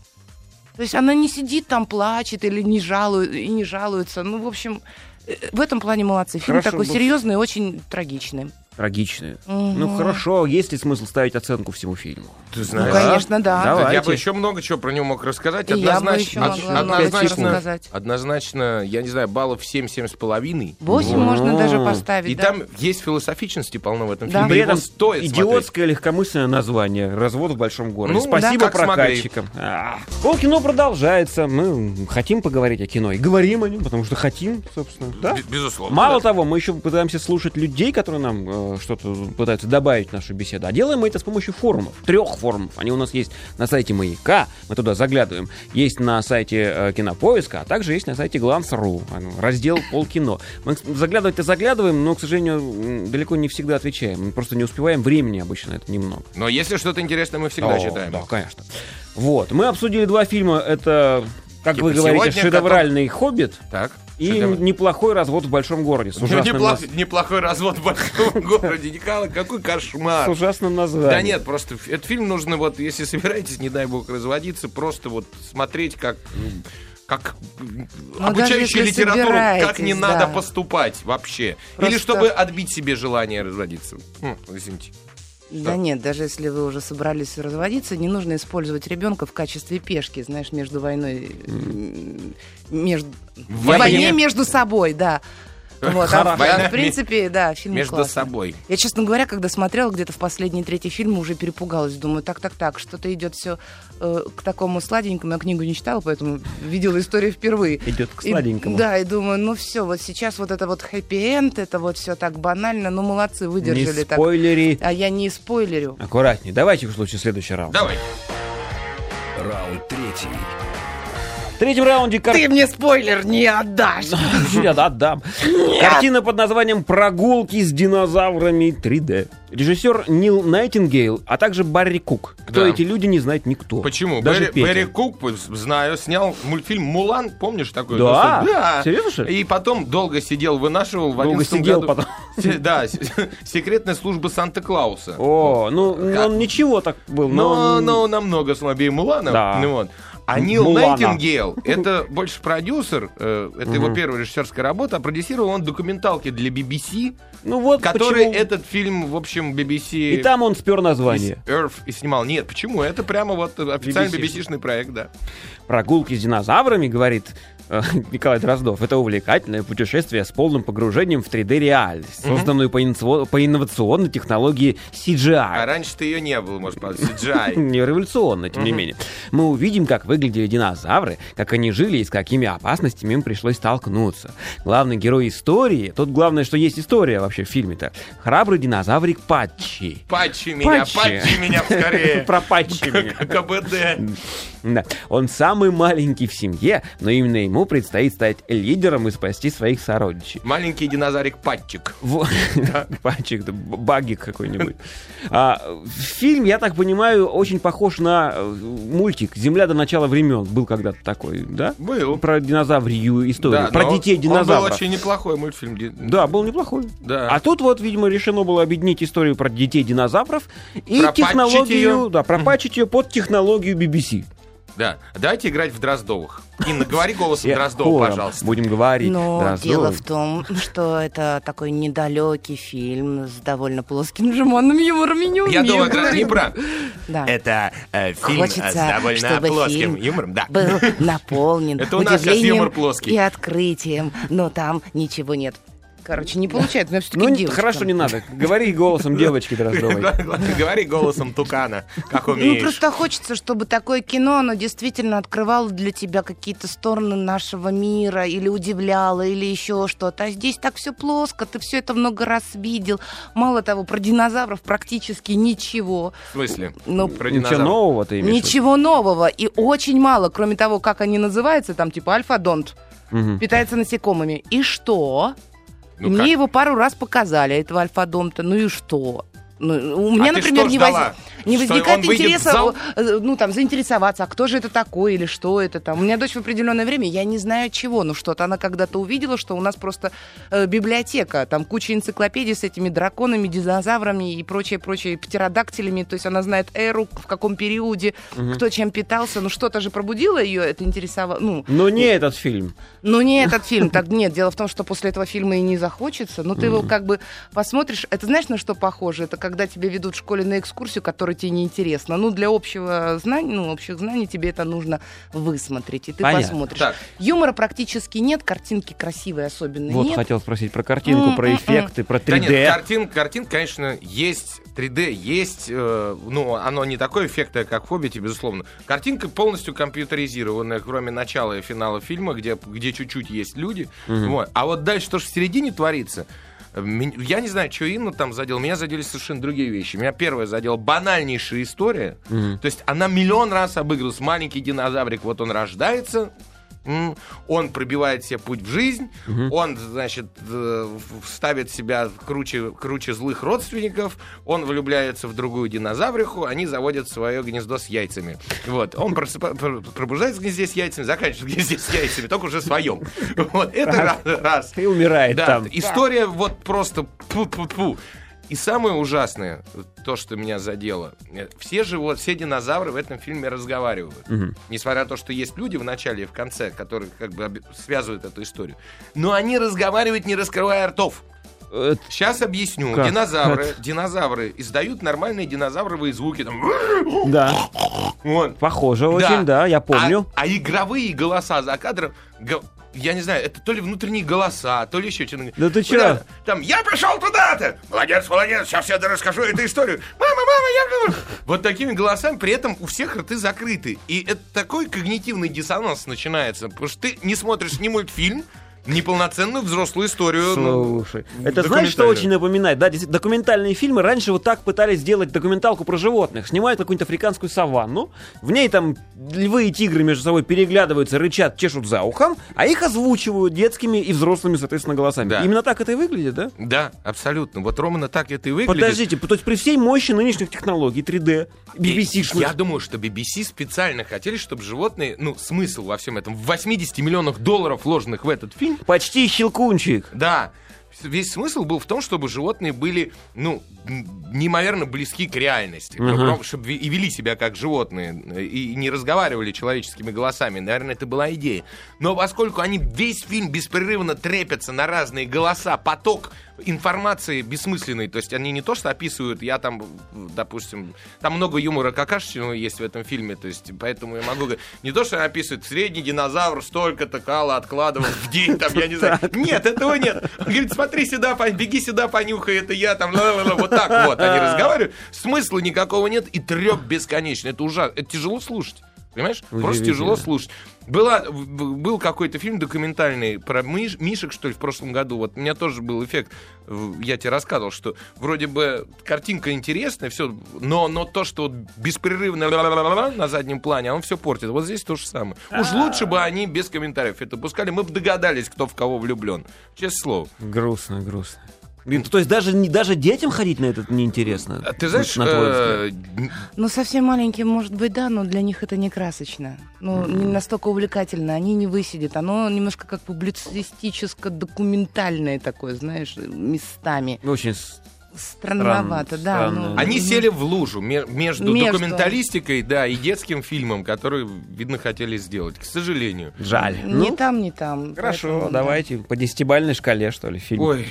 Speaker 2: То есть она не сидит там, плачет или не жалует, и не жалуется. Ну, в общем, э, в этом плане молодцы. Фильм
Speaker 1: Хорошо
Speaker 2: такой
Speaker 1: был.
Speaker 2: серьезный и очень трагичный.
Speaker 1: Трагичные.
Speaker 2: Мгм.
Speaker 1: Ну хорошо, есть ли смысл ставить оценку всему фильму?
Speaker 3: ты
Speaker 2: Ну,
Speaker 3: знаешь...
Speaker 2: конечно, да.
Speaker 1: Давай.
Speaker 3: Я
Speaker 1: Давайте.
Speaker 3: бы еще много чего про него мог рассказать.
Speaker 2: И я бы
Speaker 3: Однозначно,
Speaker 2: еще могла
Speaker 3: од- однозначно,
Speaker 2: рассказать.
Speaker 3: однозначно, я не знаю, баллов 7-7 с половиной.
Speaker 2: Восемь
Speaker 1: Ну.
Speaker 2: можно даже поставить.
Speaker 3: И
Speaker 2: да.
Speaker 3: там есть философичности полно в этом
Speaker 2: Да.
Speaker 3: фильме.
Speaker 1: При этом
Speaker 3: стоит смотреть.
Speaker 1: идиотское легкомысленное название «Развод в большом городе».
Speaker 3: Ну,
Speaker 1: Спасибо
Speaker 3: да,
Speaker 1: прокатчикам. А. Полкино продолжается. Мы хотим поговорить о кино и говорим о нем, потому что хотим, собственно. Да?
Speaker 3: Безусловно.
Speaker 1: Мало
Speaker 3: да.
Speaker 1: того, мы еще пытаемся слушать людей, которые нам э, что-то пытаются добавить в нашу беседу. А делаем мы это с помощью форумов. Трех форумов. Они у нас есть на сайте Маяка. Мы туда заглядываем. Есть на сайте э, Кинопоиска, а также есть на сайте Glance.ru. ну, Раздел полкино. Мы заглядывать-то заглядываем, но, к сожалению, далеко не всегда отвечаем. Мы просто не успеваем. Времени обычно это немного.
Speaker 3: Но если что-то интересное, мы всегда
Speaker 1: О,
Speaker 3: читаем.
Speaker 1: Да, конечно. Вот. Мы обсудили два фильма. Это, как
Speaker 3: Типа
Speaker 1: вы говорите, шедевральный «Хоббит»
Speaker 3: Так.
Speaker 1: и
Speaker 3: шедевр.
Speaker 1: неплохой развод в большом городе. С
Speaker 3: Ну,
Speaker 1: ужасным,
Speaker 3: неплох-
Speaker 1: наз-
Speaker 3: Неплохой развод в большом (laughs) городе. Николай, какой
Speaker 1: с
Speaker 3: кошмар.
Speaker 1: ужасным названием.
Speaker 3: Да нет, просто этот фильм нужно, вот, если собираетесь, не дай бог, разводиться, просто вот смотреть, как как
Speaker 2: Ну,
Speaker 3: обучающую литературу, как не
Speaker 2: да.
Speaker 3: надо поступать вообще. Или
Speaker 2: Просто-
Speaker 3: чтобы отбить себе желание разводиться. М, извините.
Speaker 2: Да нет, даже если вы уже собрались разводиться, не нужно использовать ребенка в качестве пешки, знаешь, между войной, между
Speaker 3: В
Speaker 2: войне. между собой, да. Вот, а, в-
Speaker 3: Война
Speaker 2: в принципе, да, фильм
Speaker 3: Между
Speaker 2: классный.
Speaker 3: собой.
Speaker 2: Я, честно говоря, когда смотрела где-то в последний третий фильм, уже перепугалась. Думаю, так-так-так, что-то идет все к такому сладенькому. Я книгу не читала, поэтому видела историю впервые.
Speaker 1: Идет к
Speaker 2: И-
Speaker 1: сладенькому.
Speaker 2: да, и думаю, ну все, вот сейчас вот это вот хэппи-энд, это вот все так банально, ну молодцы,
Speaker 1: Не
Speaker 2: выдержали так.
Speaker 1: спойлери.
Speaker 2: А я не спойлерю.
Speaker 1: Аккуратней. Давайте в случае следующий раунд.
Speaker 3: Давай.
Speaker 4: Раунд третий.
Speaker 1: В третьем раунде кар...
Speaker 2: Ты мне спойлер не отдашь. (laughs)
Speaker 1: Я отдам. Картина под названием «Прогулки с динозаврами 3D». Режиссер Нил Найтингейл, а также Барри Кук. Кто
Speaker 3: Да.
Speaker 1: эти люди, не знает никто.
Speaker 3: Почему?
Speaker 1: Даже
Speaker 3: Берри,
Speaker 1: Петя.
Speaker 3: Берри Кук, вот, знаю, снял мультфильм «Мулан», помнишь такой?
Speaker 1: Да?
Speaker 3: Ну, Да.
Speaker 1: Серьезно, что ли?
Speaker 3: И потом долго сидел, вынашивал в
Speaker 1: Долго
Speaker 3: 11
Speaker 1: сидел
Speaker 3: году.
Speaker 1: потом.
Speaker 3: Се- Да, с- (laughs) секретная служба Санта-Клауса.
Speaker 1: О, ну он ничего так был, но...
Speaker 3: Но,
Speaker 1: он-
Speaker 3: но намного слабее Мулана.
Speaker 1: Да.
Speaker 3: Ну, вот. А Нил
Speaker 1: Мулана.
Speaker 3: Найтингейл, (laughs) это больше продюсер, э, это его первая режиссерская работа, а продюсировал он документалки для BBC,
Speaker 1: Ну вот
Speaker 3: который
Speaker 1: почему.
Speaker 3: этот фильм, в общем, BBC...
Speaker 1: И там он спер название.
Speaker 3: Earth и снимал. Нет, почему? Это прямо вот официальный
Speaker 1: BBC-шный.
Speaker 3: BBC-шный проект, да.
Speaker 1: Прогулки с динозаврами, говорит (laughs) Николай Дроздов, это увлекательное путешествие с полным погружением в 3D-реальность, созданную по, иницио- по инновационной технологии
Speaker 3: А
Speaker 1: CGI.
Speaker 3: раньше-то ее не было, может быть, CGI. (laughs)
Speaker 1: Не революционно, тем не менее. Мы увидим, как выглядели динозавры, как они жили и с какими опасностями им пришлось столкнуться. Главный герой истории, тут главное, что есть история вообще в фильме-то, храбрый динозаврик Патчи.
Speaker 3: Патчи меня,
Speaker 1: Патчи.
Speaker 3: патчи меня скорее. (laughs)
Speaker 1: Про Патчи меня.
Speaker 3: КБД.
Speaker 1: Да. Он самый маленький в семье, но именно ему предстоит стать лидером и спасти своих сородичей.
Speaker 3: Маленький динозаврик (laughs) Патчик.
Speaker 1: Да, б- багик какой-нибудь. А, фильм, я так понимаю, очень похож на э, мультик «Земля до начала времен». Был когда-то такой, да?
Speaker 3: Был.
Speaker 1: Про динозаврию историю,
Speaker 3: Да,
Speaker 1: про детей
Speaker 3: Он был
Speaker 1: динозавров.
Speaker 3: очень неплохой мультфильм.
Speaker 1: Да, был неплохой.
Speaker 3: Да.
Speaker 1: А тут вот, видимо, решено было объединить историю про детей динозавров и технологию, да, пропачить ее под технологию BBC.
Speaker 3: Да. Давайте играть в Дроздовых. Инна, говори голосом (laughs) Дроздова, пожалуйста.
Speaker 1: Будем говорить.
Speaker 2: Но дело в том, что это такой недалекий фильм с довольно плоским жеманным юмором. и не
Speaker 3: Я думаю, это не про...
Speaker 2: Да.
Speaker 3: Это э, фильм с
Speaker 2: Хочется,
Speaker 3: довольно
Speaker 2: чтобы
Speaker 3: плоским
Speaker 2: фильм
Speaker 3: юмором. Да.
Speaker 2: был наполнен (laughs)
Speaker 3: Это у нас сейчас
Speaker 2: удивлением
Speaker 3: юмор плоский.
Speaker 2: и открытием, но там ничего нет. Короче, не получается, но все-таки
Speaker 1: Ну,
Speaker 2: девочка.
Speaker 1: хорошо, не надо. Говори голосом девочки (laughs) Дроздовой.
Speaker 3: Говори голосом тукана, как
Speaker 2: Ну,
Speaker 3: умеешь.
Speaker 2: просто хочется, чтобы такое кино, оно действительно открывало для тебя какие-то стороны нашего мира, или удивляло, или еще что-то. А здесь так все плоско, ты все это много раз видел. Мало того, про динозавров практически ничего.
Speaker 3: В смысле?
Speaker 2: Ну,
Speaker 3: Про
Speaker 1: Ничего нового ты имеешь?
Speaker 2: Ничего нового. И очень мало, кроме того, как они называются, там типа альфа-донт, питается насекомыми. И что?
Speaker 3: Ну
Speaker 2: Мне
Speaker 3: как?
Speaker 2: его пару раз показали, этого альфа-донта. Ну и что? Ну, у меня,
Speaker 3: А
Speaker 2: например, не, воз- не возникает интереса,
Speaker 3: зал?
Speaker 2: ну, там, заинтересоваться, а кто же это такой или что это там. У меня дочь в определенное время, я не знаю чего, ну что-то она когда-то увидела, что у нас просто э, библиотека, там куча энциклопедий с этими драконами, динозаврами и прочее-прочее, птеродактилями, то есть она знает эру, в каком периоде, кто чем питался, ну что-то же пробудило ее, это интересовало, ну,
Speaker 1: Но не этот фильм.
Speaker 2: ну, не этот фильм, так нет. Дело в том, что после этого фильма и не захочется. Ну, ты его как бы посмотришь. Это знаешь, на что похоже? Это когда тебя ведут в школе на экскурсию, которая тебе неинтересна. Ну, для общего знания, ну, общих знаний тебе это нужно высмотреть. И ты
Speaker 1: Понятно.
Speaker 2: посмотришь.
Speaker 3: Так.
Speaker 2: Юмора практически нет, картинки красивые особенно
Speaker 1: Вот
Speaker 2: нет.
Speaker 1: хотел спросить про картинку, про
Speaker 2: М-м-м.
Speaker 1: эффекты, про
Speaker 3: Да нет,
Speaker 1: 3D.
Speaker 3: картин, картин, конечно, есть 3D, есть, э, ну, оно не такое эффектное, как в «Хоббите», безусловно. Картинка полностью компьютеризированная, кроме начала и финала фильма, где, где чуть-чуть есть люди. Вот. А вот дальше, что же в середине творится, я не знаю, что Инна там задела. Меня задели совершенно другие вещи. Меня первое задела банальнейшая история. То есть она миллион раз обыгралась. Маленький динозаврик, вот он рождается, Он пробивает себе путь в жизнь, он, значит, э, ставит себя круче, круче злых родственников, он влюбляется в другую динозавриху, они заводят свое гнездо с яйцами. Вот. Он просыпа- пр- пробуждается в гнезде с яйцами, заканчивает в гнезде с яйцами, только уже своем. (laughs) Вот. Это
Speaker 1: Раз.
Speaker 3: раз. раз.
Speaker 1: И умирает
Speaker 3: Да,
Speaker 1: там.
Speaker 3: история вот просто пу-пу-пу. И самое ужасное, то, что меня задело, э, все живут, все динозавры в этом фильме разговаривают.
Speaker 1: Мгм.
Speaker 3: Несмотря на то, что есть люди в начале и в конце, которые как бы связывают эту историю. Но они разговаривают, не раскрывая ртов.
Speaker 1: Э,
Speaker 3: Сейчас объясню.
Speaker 1: Как?
Speaker 3: Динозавры, (laughs) динозавры издают нормальные динозавровые звуки. Там,
Speaker 1: Да,
Speaker 3: вот.
Speaker 1: похоже очень, да, я помню.
Speaker 3: А, а игровые голоса за кадром, я не знаю, это то ли внутренние голоса, то ли еще что-то.
Speaker 1: Да ты чё?
Speaker 3: Там, я пришел туда-то! Молодец, молодец, сейчас я расскажу эту историю. Мама, мама, я... Вот такими голосами, при этом у всех рты закрыты. И это такой когнитивный диссонанс начинается, потому что ты не смотришь ни мультфильм, ни полноценную взрослую историю. ну,
Speaker 1: Слушай, это знаешь, что очень напоминает? Да, документальные фильмы раньше вот так пытались сделать документалку про животных. Снимают какую-нибудь африканскую саванну, в ней там львы и тигры между собой переглядываются, рычат, чешут за ухом, а их озвучивают детскими и взрослыми, соответственно, голосами.
Speaker 3: Да.
Speaker 1: Именно так это и выглядит, да?
Speaker 3: Да, абсолютно. Вот ровно так это и выглядит.
Speaker 1: Подождите, то есть при всей мощи нынешних технологий 3D, BBC-шных,
Speaker 3: Я думаю, что BBC специально хотели, чтобы животные, ну, смысл во всем этом, в 80 миллионах долларов вложенных в этот фильм,
Speaker 1: почти щелкунчик.
Speaker 3: да, весь смысл был в том, чтобы животные были, ну, неимоверно близки к реальности.
Speaker 1: Мгм.
Speaker 3: Чтобы и вели себя как животные, и не разговаривали человеческими голосами. Наверное, это была идея. Но поскольку они весь фильм беспрерывно трепятся на разные голоса, поток информации бессмысленный, то есть они не то что описывают, я там, допустим, там много юмора какашечного есть в этом фильме, то есть поэтому я могу говорить, не то что описывают, средний динозавр столько-то кала откладывал в день, там, я не знаю. Нет, этого нет. Он говорит, смотри сюда, беги сюда, понюхай, это я, там, вот так вот они разговаривают, смысла никакого нет, и треп бесконечно, это ужасно, это тяжело слушать. Понимаешь? Просто тяжело слушать. Была, был какой-то фильм документальный про миш- мишек, что ли, в прошлом году. Вот у меня тоже был эффект. Я тебе рассказывал, что вроде бы картинка интересная, все, но, но то, что вот беспрерывно на заднем плане, он все портит. Вот здесь то же самое. Уж лучше бы они без комментариев это пускали. Мы бы догадались, кто в кого влюблен. Честное слово.
Speaker 1: Грустно, грустно. Блин, То есть даже, не- даже детям ходить на этот неинтересно?
Speaker 3: А Ты знаешь,
Speaker 1: на твой
Speaker 3: э,
Speaker 2: Ну, совсем маленькие, может быть, да, но для них это не красочно. Ну, не настолько увлекательно, они не высидят. Оно немножко как публицистическо-документальное такое, знаешь, местами.
Speaker 1: Очень с-
Speaker 2: Странновато, да.
Speaker 1: странно.
Speaker 2: ну,
Speaker 3: Они сели в лужу ме- между,
Speaker 2: Между.
Speaker 3: документалистикой, да, и детским фильмом, который, видно, хотели сделать, к сожалению.
Speaker 1: жаль.
Speaker 2: Не
Speaker 1: Ну,
Speaker 2: там, не там.
Speaker 1: Хорошо,
Speaker 2: Поэтому, да.
Speaker 1: давайте по десятибальной шкале, что ли, фильм.
Speaker 3: Ой,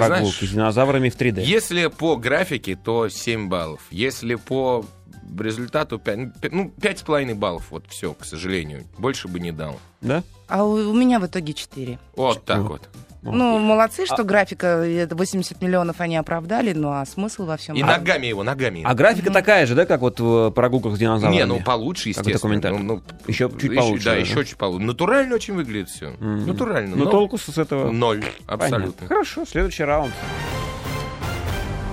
Speaker 3: ты
Speaker 1: Прогулки
Speaker 3: знаешь,
Speaker 1: с динозаврами в 3D.
Speaker 3: если по графике, то 7 баллов. Если по результату 5, ну, 5,5 баллов, вот все, к сожалению. Больше бы не дал.
Speaker 1: Да?
Speaker 2: А у, у меня в итоге 4.
Speaker 3: Вот так
Speaker 1: Ну.
Speaker 3: вот.
Speaker 2: Ну, молодцы, что графика, это 80 миллионов они оправдали, ну а смысл во всем...
Speaker 3: И ногами его, ногами.
Speaker 1: А графика такая же, да, как вот в прогулках с динозаврами?
Speaker 3: не, ну получше,
Speaker 1: Как
Speaker 3: естественно.
Speaker 1: документально.
Speaker 3: Ну, ну,
Speaker 1: Еще чуть получше
Speaker 3: Да,
Speaker 1: даже.
Speaker 3: еще чуть получше. Натурально очень выглядит все.
Speaker 1: Мгм.
Speaker 3: Натурально.
Speaker 1: Ну,
Speaker 3: но
Speaker 1: толку с этого...
Speaker 3: Ноль,
Speaker 1: Понятно.
Speaker 3: абсолютно.
Speaker 1: Хорошо, следующий раунд.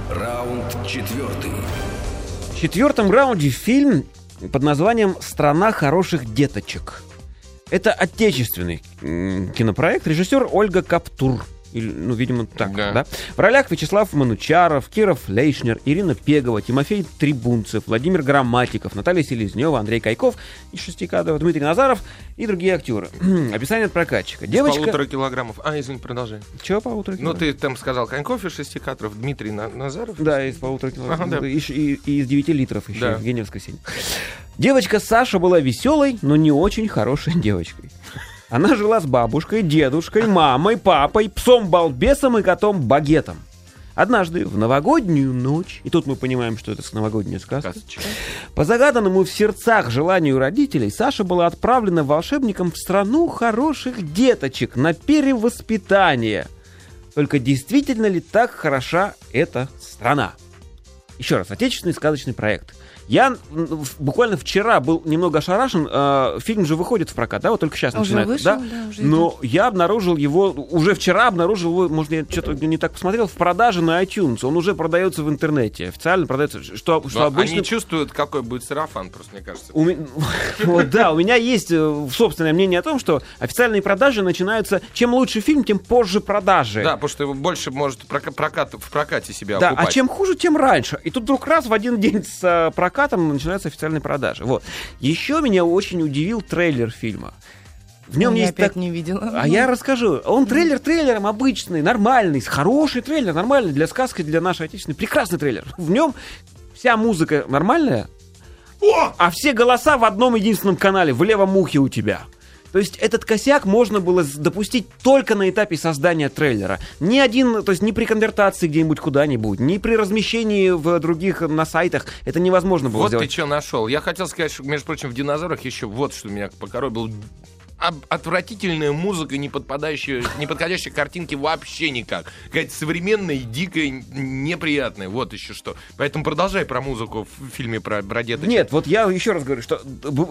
Speaker 4: Раунд четвертый.
Speaker 1: В четвертом раунде фильм под названием «Страна хороших деточек». Это отечественный кинопроект, режиссер Ольга Каптур. Или, ну, видимо, так,
Speaker 3: Да.
Speaker 1: да. В ролях Вячеслав Манучаров, Кира Флейшнер, Ирина Пегова, Тимофей Трибунцев, Владимир Грамматиков, Наталья Селезнева, Андрей Кайков и Шестикадов, Дмитрий Назаров и другие актеры. (clears throat) Описание от прокатчика.
Speaker 3: С
Speaker 1: Девочка...
Speaker 3: полутора килограммов. А, извини, продолжай.
Speaker 1: Чего полутора
Speaker 3: Ну, ты там сказал Коньков из шести кадров, Дмитрий На- Назаров.
Speaker 1: Да, из полутора килограмм.
Speaker 3: Ага, да.
Speaker 1: И, ш- и- и из 9 литров еще,
Speaker 3: Да.
Speaker 1: Евгения Воскресенье. Девочка Саша была веселой, но не очень хорошей (laughs) девочкой. Она жила с бабушкой, дедушкой, мамой, папой, псом-балбесом и котом-багетом. Однажды, в новогоднюю ночь, и тут мы понимаем, что это с новогодняя сказка,
Speaker 3: Сказочка.
Speaker 1: по загаданному в сердцах желанию родителей, Саша была отправлена волшебником в страну хороших деточек на перевоспитание. Только действительно ли так хороша эта страна? Еще раз, отечественный сказочный проект. Я буквально вчера был немного ошарашен. э, фильм же выходит в прокат, да, вот только сейчас
Speaker 2: Уже
Speaker 1: начинает.
Speaker 2: вышел,
Speaker 1: да?
Speaker 2: да, уже
Speaker 1: Но я обнаружил его, уже вчера обнаружил его, может, я что-то не так посмотрел, в продаже на iTunes. Он уже продается в интернете, официально продается, что, что
Speaker 3: Но
Speaker 1: обычно...
Speaker 3: Они чувствуют, какой будет сарафан, просто мне кажется.
Speaker 1: У ме- (laughs) Вот, да, у меня есть э, собственное мнение о том, что официальные продажи начинаются... Чем лучше фильм, тем позже продажи.
Speaker 3: Да, потому что его больше может прока- прокат, в прокате себя
Speaker 1: Да,
Speaker 3: окупать.
Speaker 1: а чем хуже, тем раньше. И тут вдруг раз в один день с э, прокатом начинаются официальные продажи. Вот. Еще меня очень удивил трейлер фильма. В нем
Speaker 2: Я
Speaker 1: есть
Speaker 2: опять
Speaker 1: так...
Speaker 2: не видела.
Speaker 1: А я расскажу. Он трейлер трейлером обычный, нормальный, хороший трейлер, нормальный для сказки, для нашей отечественной. Прекрасный трейлер. В нем вся музыка нормальная, а все голоса в одном единственном канале, в левом ухе у тебя. То есть этот косяк можно было допустить только на этапе создания трейлера. Ни один, то есть ни при конвертации где-нибудь куда-нибудь, ни при размещении в других на сайтах это невозможно было
Speaker 3: Вот
Speaker 1: сделать.
Speaker 3: ты что нашел. Я хотел сказать, что, между прочим, в динозаврах еще вот что меня покоробило. Отвратительная музыка, не подпадающая, не подходящая к картинке вообще никак. Какая-то современная, дикая, неприятная. Вот еще что. Поэтому продолжай про музыку в фильме про, про деточек.
Speaker 1: Нет, вот я еще раз говорю, что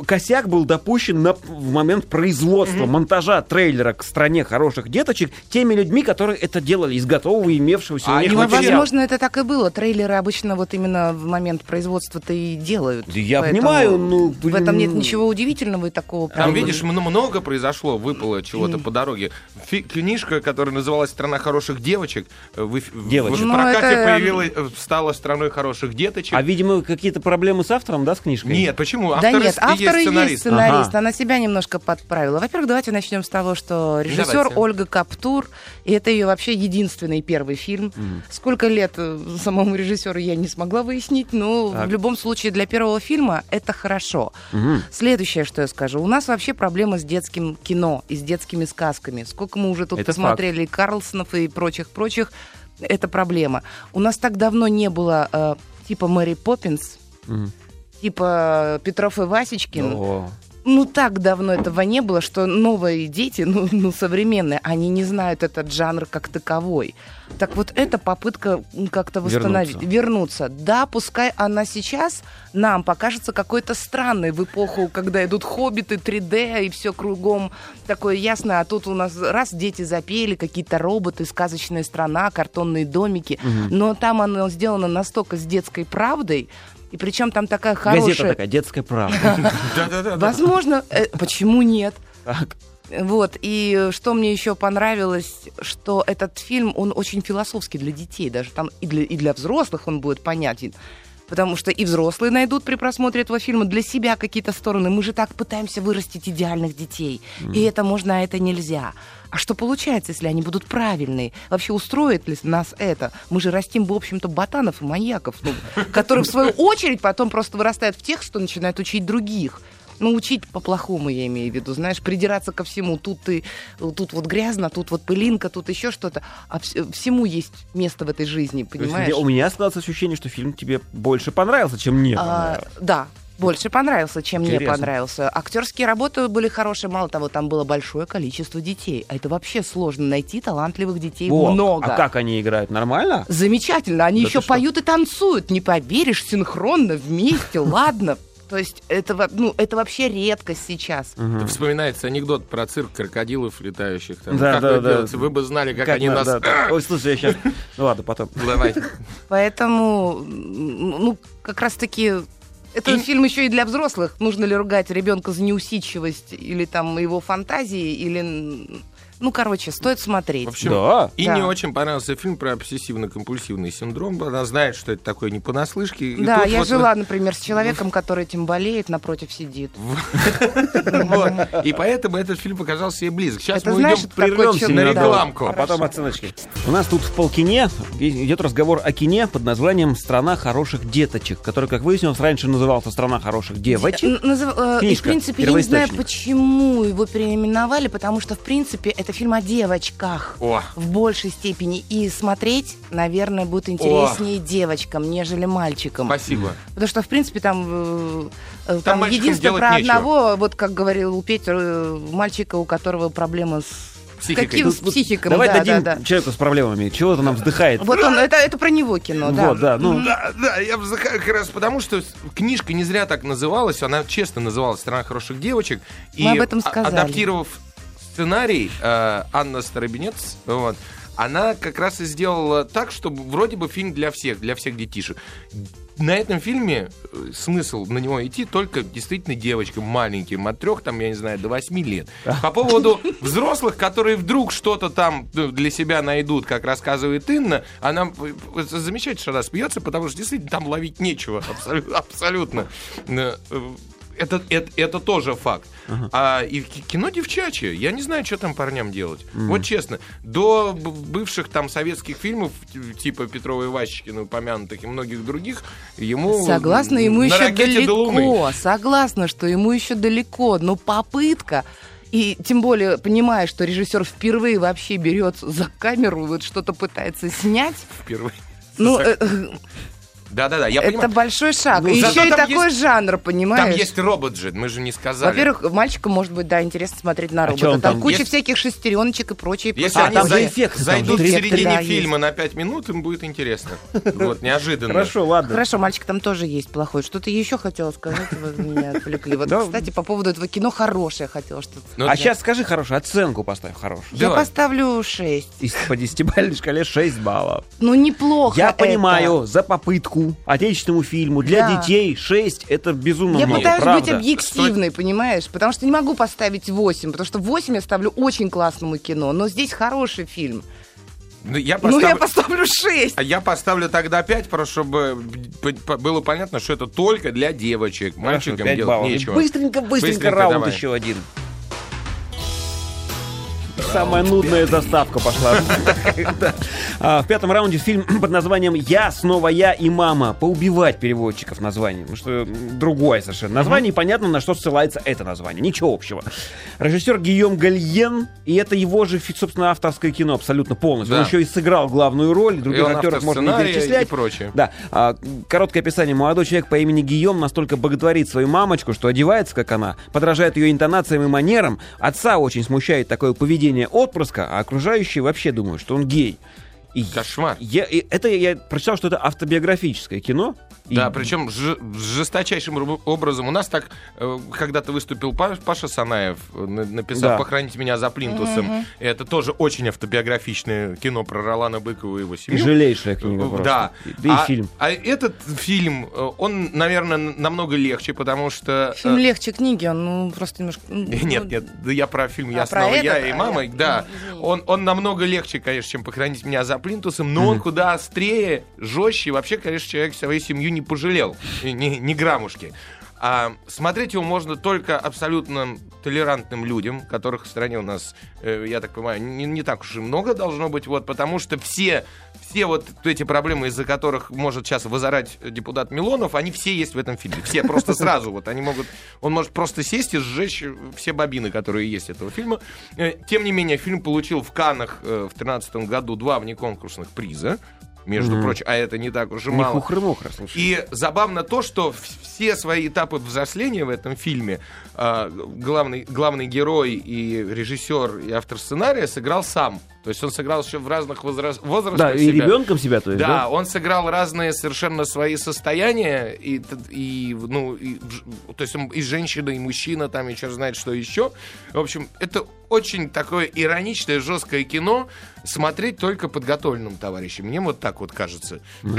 Speaker 1: косяк был допущен на, в момент производства, монтажа трейлера к стране хороших деточек теми людьми, которые это делали из готового имевшегося
Speaker 3: А
Speaker 1: у них
Speaker 3: они
Speaker 2: Ну, возможно, это так и было. Трейлеры обычно вот именно в момент производства-то и делают.
Speaker 1: Да я понимаю, ну,
Speaker 2: В этом нет ничего удивительного и такого.
Speaker 3: Там,
Speaker 2: прям-
Speaker 3: видишь, мно- много много произошло, выпало чего-то по дороге. Фи- книжка, которая называлась «Страна хороших девочек», э, в,
Speaker 1: Девочек.
Speaker 3: в
Speaker 2: Ну,
Speaker 3: прокате
Speaker 2: это-
Speaker 3: появилась, э, стала «Страной хороших деточек».
Speaker 1: А, видимо, какие-то проблемы с автором, да, с книжкой?
Speaker 3: Нет, почему?
Speaker 2: Да
Speaker 3: Автор
Speaker 2: нет,
Speaker 3: и есть
Speaker 2: автор и есть
Speaker 3: сценарист.
Speaker 2: сценарист.
Speaker 1: Ага.
Speaker 2: Она себя немножко подправила. Во-первых, давайте начнем с того, что режиссер
Speaker 3: Давайте.
Speaker 2: Ольга Каптур, и это ее вообще единственный первый фильм. Сколько лет э, самому режиссеру я не смогла выяснить, но
Speaker 1: Так.
Speaker 2: в любом случае для первого фильма это хорошо.
Speaker 1: Мгм.
Speaker 2: Следующее, что я скажу. У нас вообще проблема с детским кино и с детскими сказками. Сколько мы уже тут
Speaker 1: Это
Speaker 2: посмотрели Карлсонов и прочих-прочих, это проблема. У нас так давно не было э, типа Мэри Поппинс,
Speaker 1: Мгм.
Speaker 2: типа Петров и Васечкин.
Speaker 1: О.
Speaker 2: Ну, так давно этого не было, что новые дети, ну, ну, современные, они не знают этот жанр как таковой. Так вот, это попытка как-то восстановить,
Speaker 1: Вернуться.
Speaker 2: вернуться. Да, пускай она сейчас нам покажется какой-то странной в эпоху, когда идут хоббиты, 3D и все кругом такое ясно, а тут у нас раз дети запели, какие-то роботы, сказочная страна, картонные домики, но там оно сделано настолько с детской правдой, и причем там такая хорошая...
Speaker 1: Газета такая, детская правда. (laughs)
Speaker 3: Да-да-да.
Speaker 2: Возможно, э, почему нет?
Speaker 1: Так.
Speaker 2: Вот, и что мне еще понравилось, что этот фильм, он очень философский для детей, даже там и для, и для взрослых он будет понятен. Потому что и взрослые найдут при просмотре этого фильма для себя какие-то стороны. Мы же так пытаемся вырастить идеальных детей. И это можно, а это нельзя. А что получается, если они будут правильные? Вообще устроит ли нас это? Мы же растим, в общем-то, ботанов и маньяков, ну, (laughs) которые, в свою очередь, потом просто вырастают в тех, что начинают учить других. Ну, учить по-плохому, я имею в виду, знаешь, придираться ко всему. Тут ты, тут вот грязно, тут вот пылинка, тут еще что-то. А вс- всему есть место в этой жизни,
Speaker 1: То есть
Speaker 2: понимаешь?
Speaker 1: у меня складывается ощущение, что фильм тебе больше понравился, чем мне
Speaker 2: А,
Speaker 1: понравился.
Speaker 2: да, больше понравился, чем мне
Speaker 1: Интересно.
Speaker 2: понравился. Актерские работы были хорошие, мало того, там было большое количество детей. А это вообще сложно найти талантливых детей
Speaker 1: Во,
Speaker 2: много.
Speaker 1: А как они играют? Нормально?
Speaker 2: Замечательно, они
Speaker 1: Да
Speaker 2: еще
Speaker 1: что?
Speaker 2: поют и танцуют, не поверишь, синхронно, вместе, (laughs) ладно. То есть это, ну, это вообще редкость сейчас.
Speaker 3: Это Вспоминается анекдот про цирк крокодилов летающих. Там.
Speaker 1: Да,
Speaker 3: как
Speaker 1: да,
Speaker 3: вы
Speaker 1: да.
Speaker 3: делаете? Вы бы знали, как, они
Speaker 1: на-
Speaker 3: нас...
Speaker 1: да, да. (clears throat) Ой, слушай, я сейчас... Ну ладно, потом.
Speaker 3: Давай.
Speaker 2: Поэтому, ну, как раз-таки это
Speaker 3: И-
Speaker 2: фильм еще и для взрослых. Нужно ли ругать ребенка за неусидчивость или там его фантазии, или... Ну, короче, стоит смотреть.
Speaker 3: В общем,
Speaker 1: Да.
Speaker 3: И
Speaker 2: Да.
Speaker 3: не очень понравился фильм про обсессивно-компульсивный синдром. Она знает, что это такое не понаслышке. И
Speaker 2: да, я
Speaker 3: вот-
Speaker 2: жила, например, с человеком, который этим болеет, напротив сидит. (laughs)
Speaker 3: И поэтому этот фильм показался ей близок. Сейчас мы уйдем прервемся на рекламку.
Speaker 1: А потом оценочки. У нас тут в полкине идет разговор о кине под названием «Страна хороших деточек», который, как выяснилось, раньше назывался «Страна хороших девочек».
Speaker 2: Э, И, в принципе, я не знаю, почему его переименовали, потому что, в принципе, это фильм о девочках.
Speaker 3: О,
Speaker 2: В большей степени. И смотреть, наверное, будет интереснее девочкам, нежели мальчикам.
Speaker 3: спасибо.
Speaker 2: Потому что, в принципе, там, э, э, там,
Speaker 3: мальчикам
Speaker 2: единственное про
Speaker 3: нечего.
Speaker 2: одного, вот как говорил Петр, э, мальчика, у которого проблемы с
Speaker 3: Психикой.
Speaker 2: каким с
Speaker 1: Тут- тут
Speaker 2: психиком,
Speaker 1: Давай
Speaker 2: да,
Speaker 1: дадим
Speaker 2: да, да.
Speaker 1: человеку с проблемами. Чего-то нам вздыхает.
Speaker 2: Вот он, это, это про него кино, да.
Speaker 1: Вот, да, ну...
Speaker 3: Да, да, я вздыхаю как раз потому, что с- книжка не зря так называлась, она честно называлась «Страна хороших девочек». И
Speaker 2: Мы об этом
Speaker 3: а-
Speaker 2: сказали.
Speaker 3: адаптировав сценарий, э, Анна Старобинец, вот, она как раз и сделала так, чтобы вроде бы фильм для всех, для всех детишек. На этом фильме э, смысл на него идти только действительно девочкам маленьким, от трех, там, я не знаю, до восьми лет. По поводу взрослых, которые вдруг что-то там ну, для себя найдут, как рассказывает Инна, она э, э, замечательно, что она смеется, потому что действительно там ловить нечего абсолютно. абсолютно. Это, это, это тоже факт. А и кино девчачье. Я не знаю, что там парням делать. Вот честно, до бывших там советских фильмов, типа Петрова и Ващикина, упомянутых и многих других, ему...
Speaker 2: Согласна, ему еще далеко. Согласна, что ему еще далеко. Но попытка. И тем более, понимая, что режиссер впервые вообще берет за камеру, вот что-то пытается снять.
Speaker 3: Впервые.
Speaker 2: Ну, э,
Speaker 3: Да-да-да, я
Speaker 2: это
Speaker 3: понимаю.
Speaker 2: большой шаг.
Speaker 3: Ну,
Speaker 2: И еще и
Speaker 3: там
Speaker 2: такой
Speaker 3: есть-
Speaker 2: жанр, понимаешь?
Speaker 3: Там есть робот же, мы же не сказали.
Speaker 2: Во-первых, мальчикам может быть, да, интересно смотреть на
Speaker 1: А
Speaker 2: робота.
Speaker 1: он
Speaker 2: там,
Speaker 1: там?
Speaker 2: куча
Speaker 3: Есть-
Speaker 2: всяких шестереночек и прочее.
Speaker 3: Если
Speaker 1: А,
Speaker 3: они
Speaker 1: там эффекты, там
Speaker 3: зайдут
Speaker 1: же
Speaker 3: в середине
Speaker 2: да,
Speaker 3: фильма на 5 минут, им будет интересно. (laughs) Вот, неожиданно.
Speaker 1: Хорошо, ладно.
Speaker 2: Хорошо, мальчик там тоже есть плохой. Что-то еще хотела сказать, вы меня отвлекли. Вот, кстати, по поводу этого кино хорошее хотела что-то
Speaker 3: Ну,
Speaker 1: А сейчас скажи хорошую оценку поставь хорошую.
Speaker 2: Я поставлю 6.
Speaker 1: Из- По десятибалльной шкале 6 баллов.
Speaker 2: Ну, неплохо
Speaker 1: Я понимаю, за попытку языку, отечественному фильму. Для
Speaker 2: Да.
Speaker 1: детей 6 это безумно
Speaker 2: Я
Speaker 1: много,
Speaker 2: пытаюсь
Speaker 1: правда.
Speaker 2: быть объективной, понимаешь? Потому что не могу поставить 8, потому что 8 я ставлю очень классному кино, но здесь хороший фильм.
Speaker 3: Ну, я
Speaker 2: Ну, я
Speaker 3: поставлю-
Speaker 2: поставлю 6.
Speaker 3: А я поставлю тогда 5, просто чтобы было понятно, что это только для девочек.
Speaker 1: Хорошо,
Speaker 3: Мальчикам
Speaker 1: пять
Speaker 3: делать
Speaker 1: баллов.
Speaker 3: нечего.
Speaker 1: Быстренько, быстренько,
Speaker 3: Быстренько
Speaker 1: раунд
Speaker 3: давай.
Speaker 1: еще один. Самая нудная заставка пошла. (laughs) А, В пятом раунде фильм (clears throat) под названием «Я, снова я и мама». Поубивать переводчиков название. Потому что м, другое совершенно название. и Понятно, на что ссылается это название. Ничего общего. Режиссер Гийом Гальен. И это его же, собственно, авторское кино абсолютно полностью. Он еще и сыграл главную роль. Других актеров можно не перечислять.
Speaker 3: и прочее.
Speaker 1: Да. А, короткое описание. Молодой человек по имени Гийом настолько боготворит свою мамочку, что одевается, как она, подражает ее интонациям и манерам. Отца очень смущает такое поведение отпрыска, а окружающие вообще думают, что он гей. И
Speaker 3: Кошмар.
Speaker 1: Я, и это я прочитал, что это автобиографическое кино. И-
Speaker 3: Да, причем ж- жесточайшим образом. У нас так э, когда-то выступил Па- Паша Санаев, э, на- написав
Speaker 1: Да.
Speaker 3: «Похороните меня за плинтусом». Это тоже очень автобиографичное кино про Ролана Быкова и его
Speaker 1: и
Speaker 3: семью.
Speaker 1: жалейшая книга
Speaker 3: Э,
Speaker 1: просто.
Speaker 3: Да.
Speaker 1: Да и
Speaker 3: а,
Speaker 1: фильм.
Speaker 3: А этот фильм, э, он, наверное, намного легче, потому что...
Speaker 2: Фильм легче книги, он ну, просто немножко... ну, (laughs)
Speaker 3: Нет, нет, да я про фильм «Я
Speaker 2: А, про
Speaker 3: снова я
Speaker 2: этот?
Speaker 3: и
Speaker 2: А,
Speaker 3: мама». Да,
Speaker 2: ну.
Speaker 3: Он, он намного легче, конечно, чем «Похоронить меня за плинтусом», но он куда острее, жестче. Вообще, конечно, человек свою семью не пожалел. Ни, ни граммушки. А смотреть его можно только абсолютно толерантным людям, которых в стране у нас, э, я так понимаю, не, не так уж и много должно быть, вот, потому что все, все вот эти проблемы, из-за которых может сейчас возорать депутат Милонов, они все есть в этом фильме. Все, просто сразу. Вот они могут, он может просто сесть и сжечь все бобины, которые есть этого фильма. Э, Тем не менее, фильм получил в Каннах э, в 2013 году два внеконкурсных приза, между
Speaker 1: Мгм.
Speaker 3: прочим, а это не так уж и
Speaker 1: Не
Speaker 3: мало.
Speaker 1: хухры-мухры, слушай.
Speaker 3: И забавно то, что все свои этапы взросления в этом фильме а, главный, главный герой и режиссер и автор сценария сыграл сам. То есть он сыграл еще в разных возраст- возрастах.
Speaker 1: Да, и
Speaker 3: себя.
Speaker 1: ребенком себя, то есть,
Speaker 3: Да,
Speaker 1: да?
Speaker 3: он сыграл разные совершенно свои состояния, и, и, ну, и то есть он и женщина, и мужчина, там и черт знает что еще. В общем, это очень такое ироничное, жесткое кино, смотреть только подготовленным товарищам. Мне вот так вот кажется. (clears throat)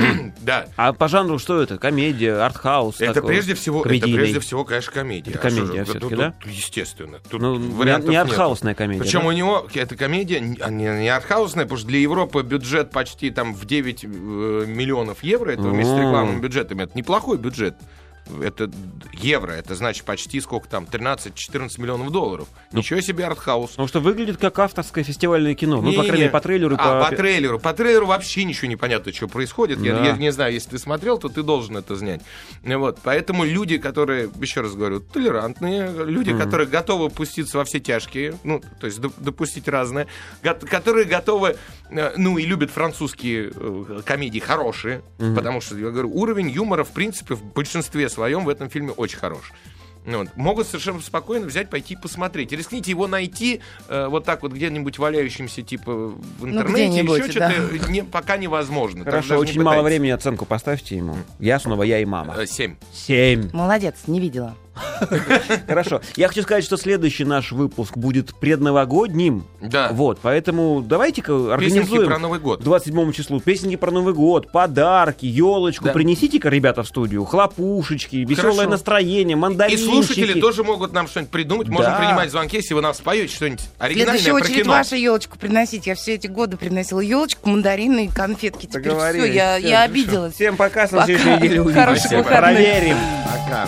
Speaker 3: Да.
Speaker 1: А по жанру что это? Комедия, артхаус?
Speaker 3: Это
Speaker 1: такой
Speaker 3: прежде всего, это
Speaker 1: комедийный?
Speaker 3: прежде всего, конечно, комедия.
Speaker 1: Это
Speaker 3: А
Speaker 1: комедия
Speaker 3: же,
Speaker 1: всё-таки,
Speaker 3: ну,
Speaker 1: да?
Speaker 3: тут, Естественно. Тут
Speaker 1: Ну, не,
Speaker 3: вариантов
Speaker 1: не
Speaker 3: нет.
Speaker 1: артхаусная комедия.
Speaker 3: Причем
Speaker 1: да?
Speaker 3: у него эта комедия а не, не артхаусная, потому что для Европы бюджет почти там в 9 э, миллионов евро, это вместе с
Speaker 1: О.
Speaker 3: рекламным бюджетом, это неплохой бюджет. Это евро, это значит почти сколько там, 13-14 миллионов долларов. Ничего себе артхаус.
Speaker 1: Потому что выглядит как авторское фестивальное кино. Ну, по крайней мере, по трейлеру.
Speaker 3: А,
Speaker 1: по...
Speaker 3: по трейлеру. По трейлеру вообще ничего не понятно, что происходит. Я,
Speaker 1: Да.
Speaker 3: я не знаю, если ты смотрел, то ты должен это знать. Ну Вот. Поэтому люди, которые, еще раз говорю, толерантные, люди, которые готовы пуститься во все тяжкие, ну, то есть доп- допустить разное, которые готовы, э, ну, и любят французские э, комедии хорошие, потому что, я говорю, уровень юмора, в принципе, в большинстве своем в этом фильме очень хорош. Ну вот. Могут совершенно спокойно взять, пойти посмотреть. Рискните его найти э, вот так вот где-нибудь валяющимся типа в интернете,
Speaker 2: где-нибудь,
Speaker 3: еще
Speaker 2: да.
Speaker 3: что-то не, пока невозможно.
Speaker 1: Хорошо,
Speaker 3: даже не
Speaker 1: очень мало времени оценку поставьте ему. Я снова, я и мама.
Speaker 3: Э, Семь.
Speaker 1: Семь.
Speaker 2: Молодец, не видела. (laughs)
Speaker 1: Хорошо. Я хочу сказать, что следующий наш выпуск будет предновогодним.
Speaker 3: Да.
Speaker 1: Вот, поэтому давайте-ка
Speaker 3: Песенки
Speaker 1: организуем
Speaker 3: про Новый год.
Speaker 1: к 27 числу песенки про Новый год, подарки, елочку.
Speaker 3: Да.
Speaker 1: Принесите-ка, ребята, в студию хлопушечки, веселое
Speaker 3: Хорошо.
Speaker 1: настроение,
Speaker 3: И
Speaker 1: мандаринчики.
Speaker 3: слушатели тоже могут нам что-нибудь придумать. Можем
Speaker 1: Да.
Speaker 3: принимать звонки, если вы нам споете что-нибудь оригинальное
Speaker 2: следующую
Speaker 3: про
Speaker 2: очередь
Speaker 3: кино.
Speaker 2: вашу елочку приносить. Я все эти годы приносила елочку, мандарины и конфетки. Теперь все, я, я обиделась.
Speaker 1: Всем пока, с
Speaker 2: Пока.
Speaker 1: следующей неделе увидимся. Проверим.
Speaker 3: Пока.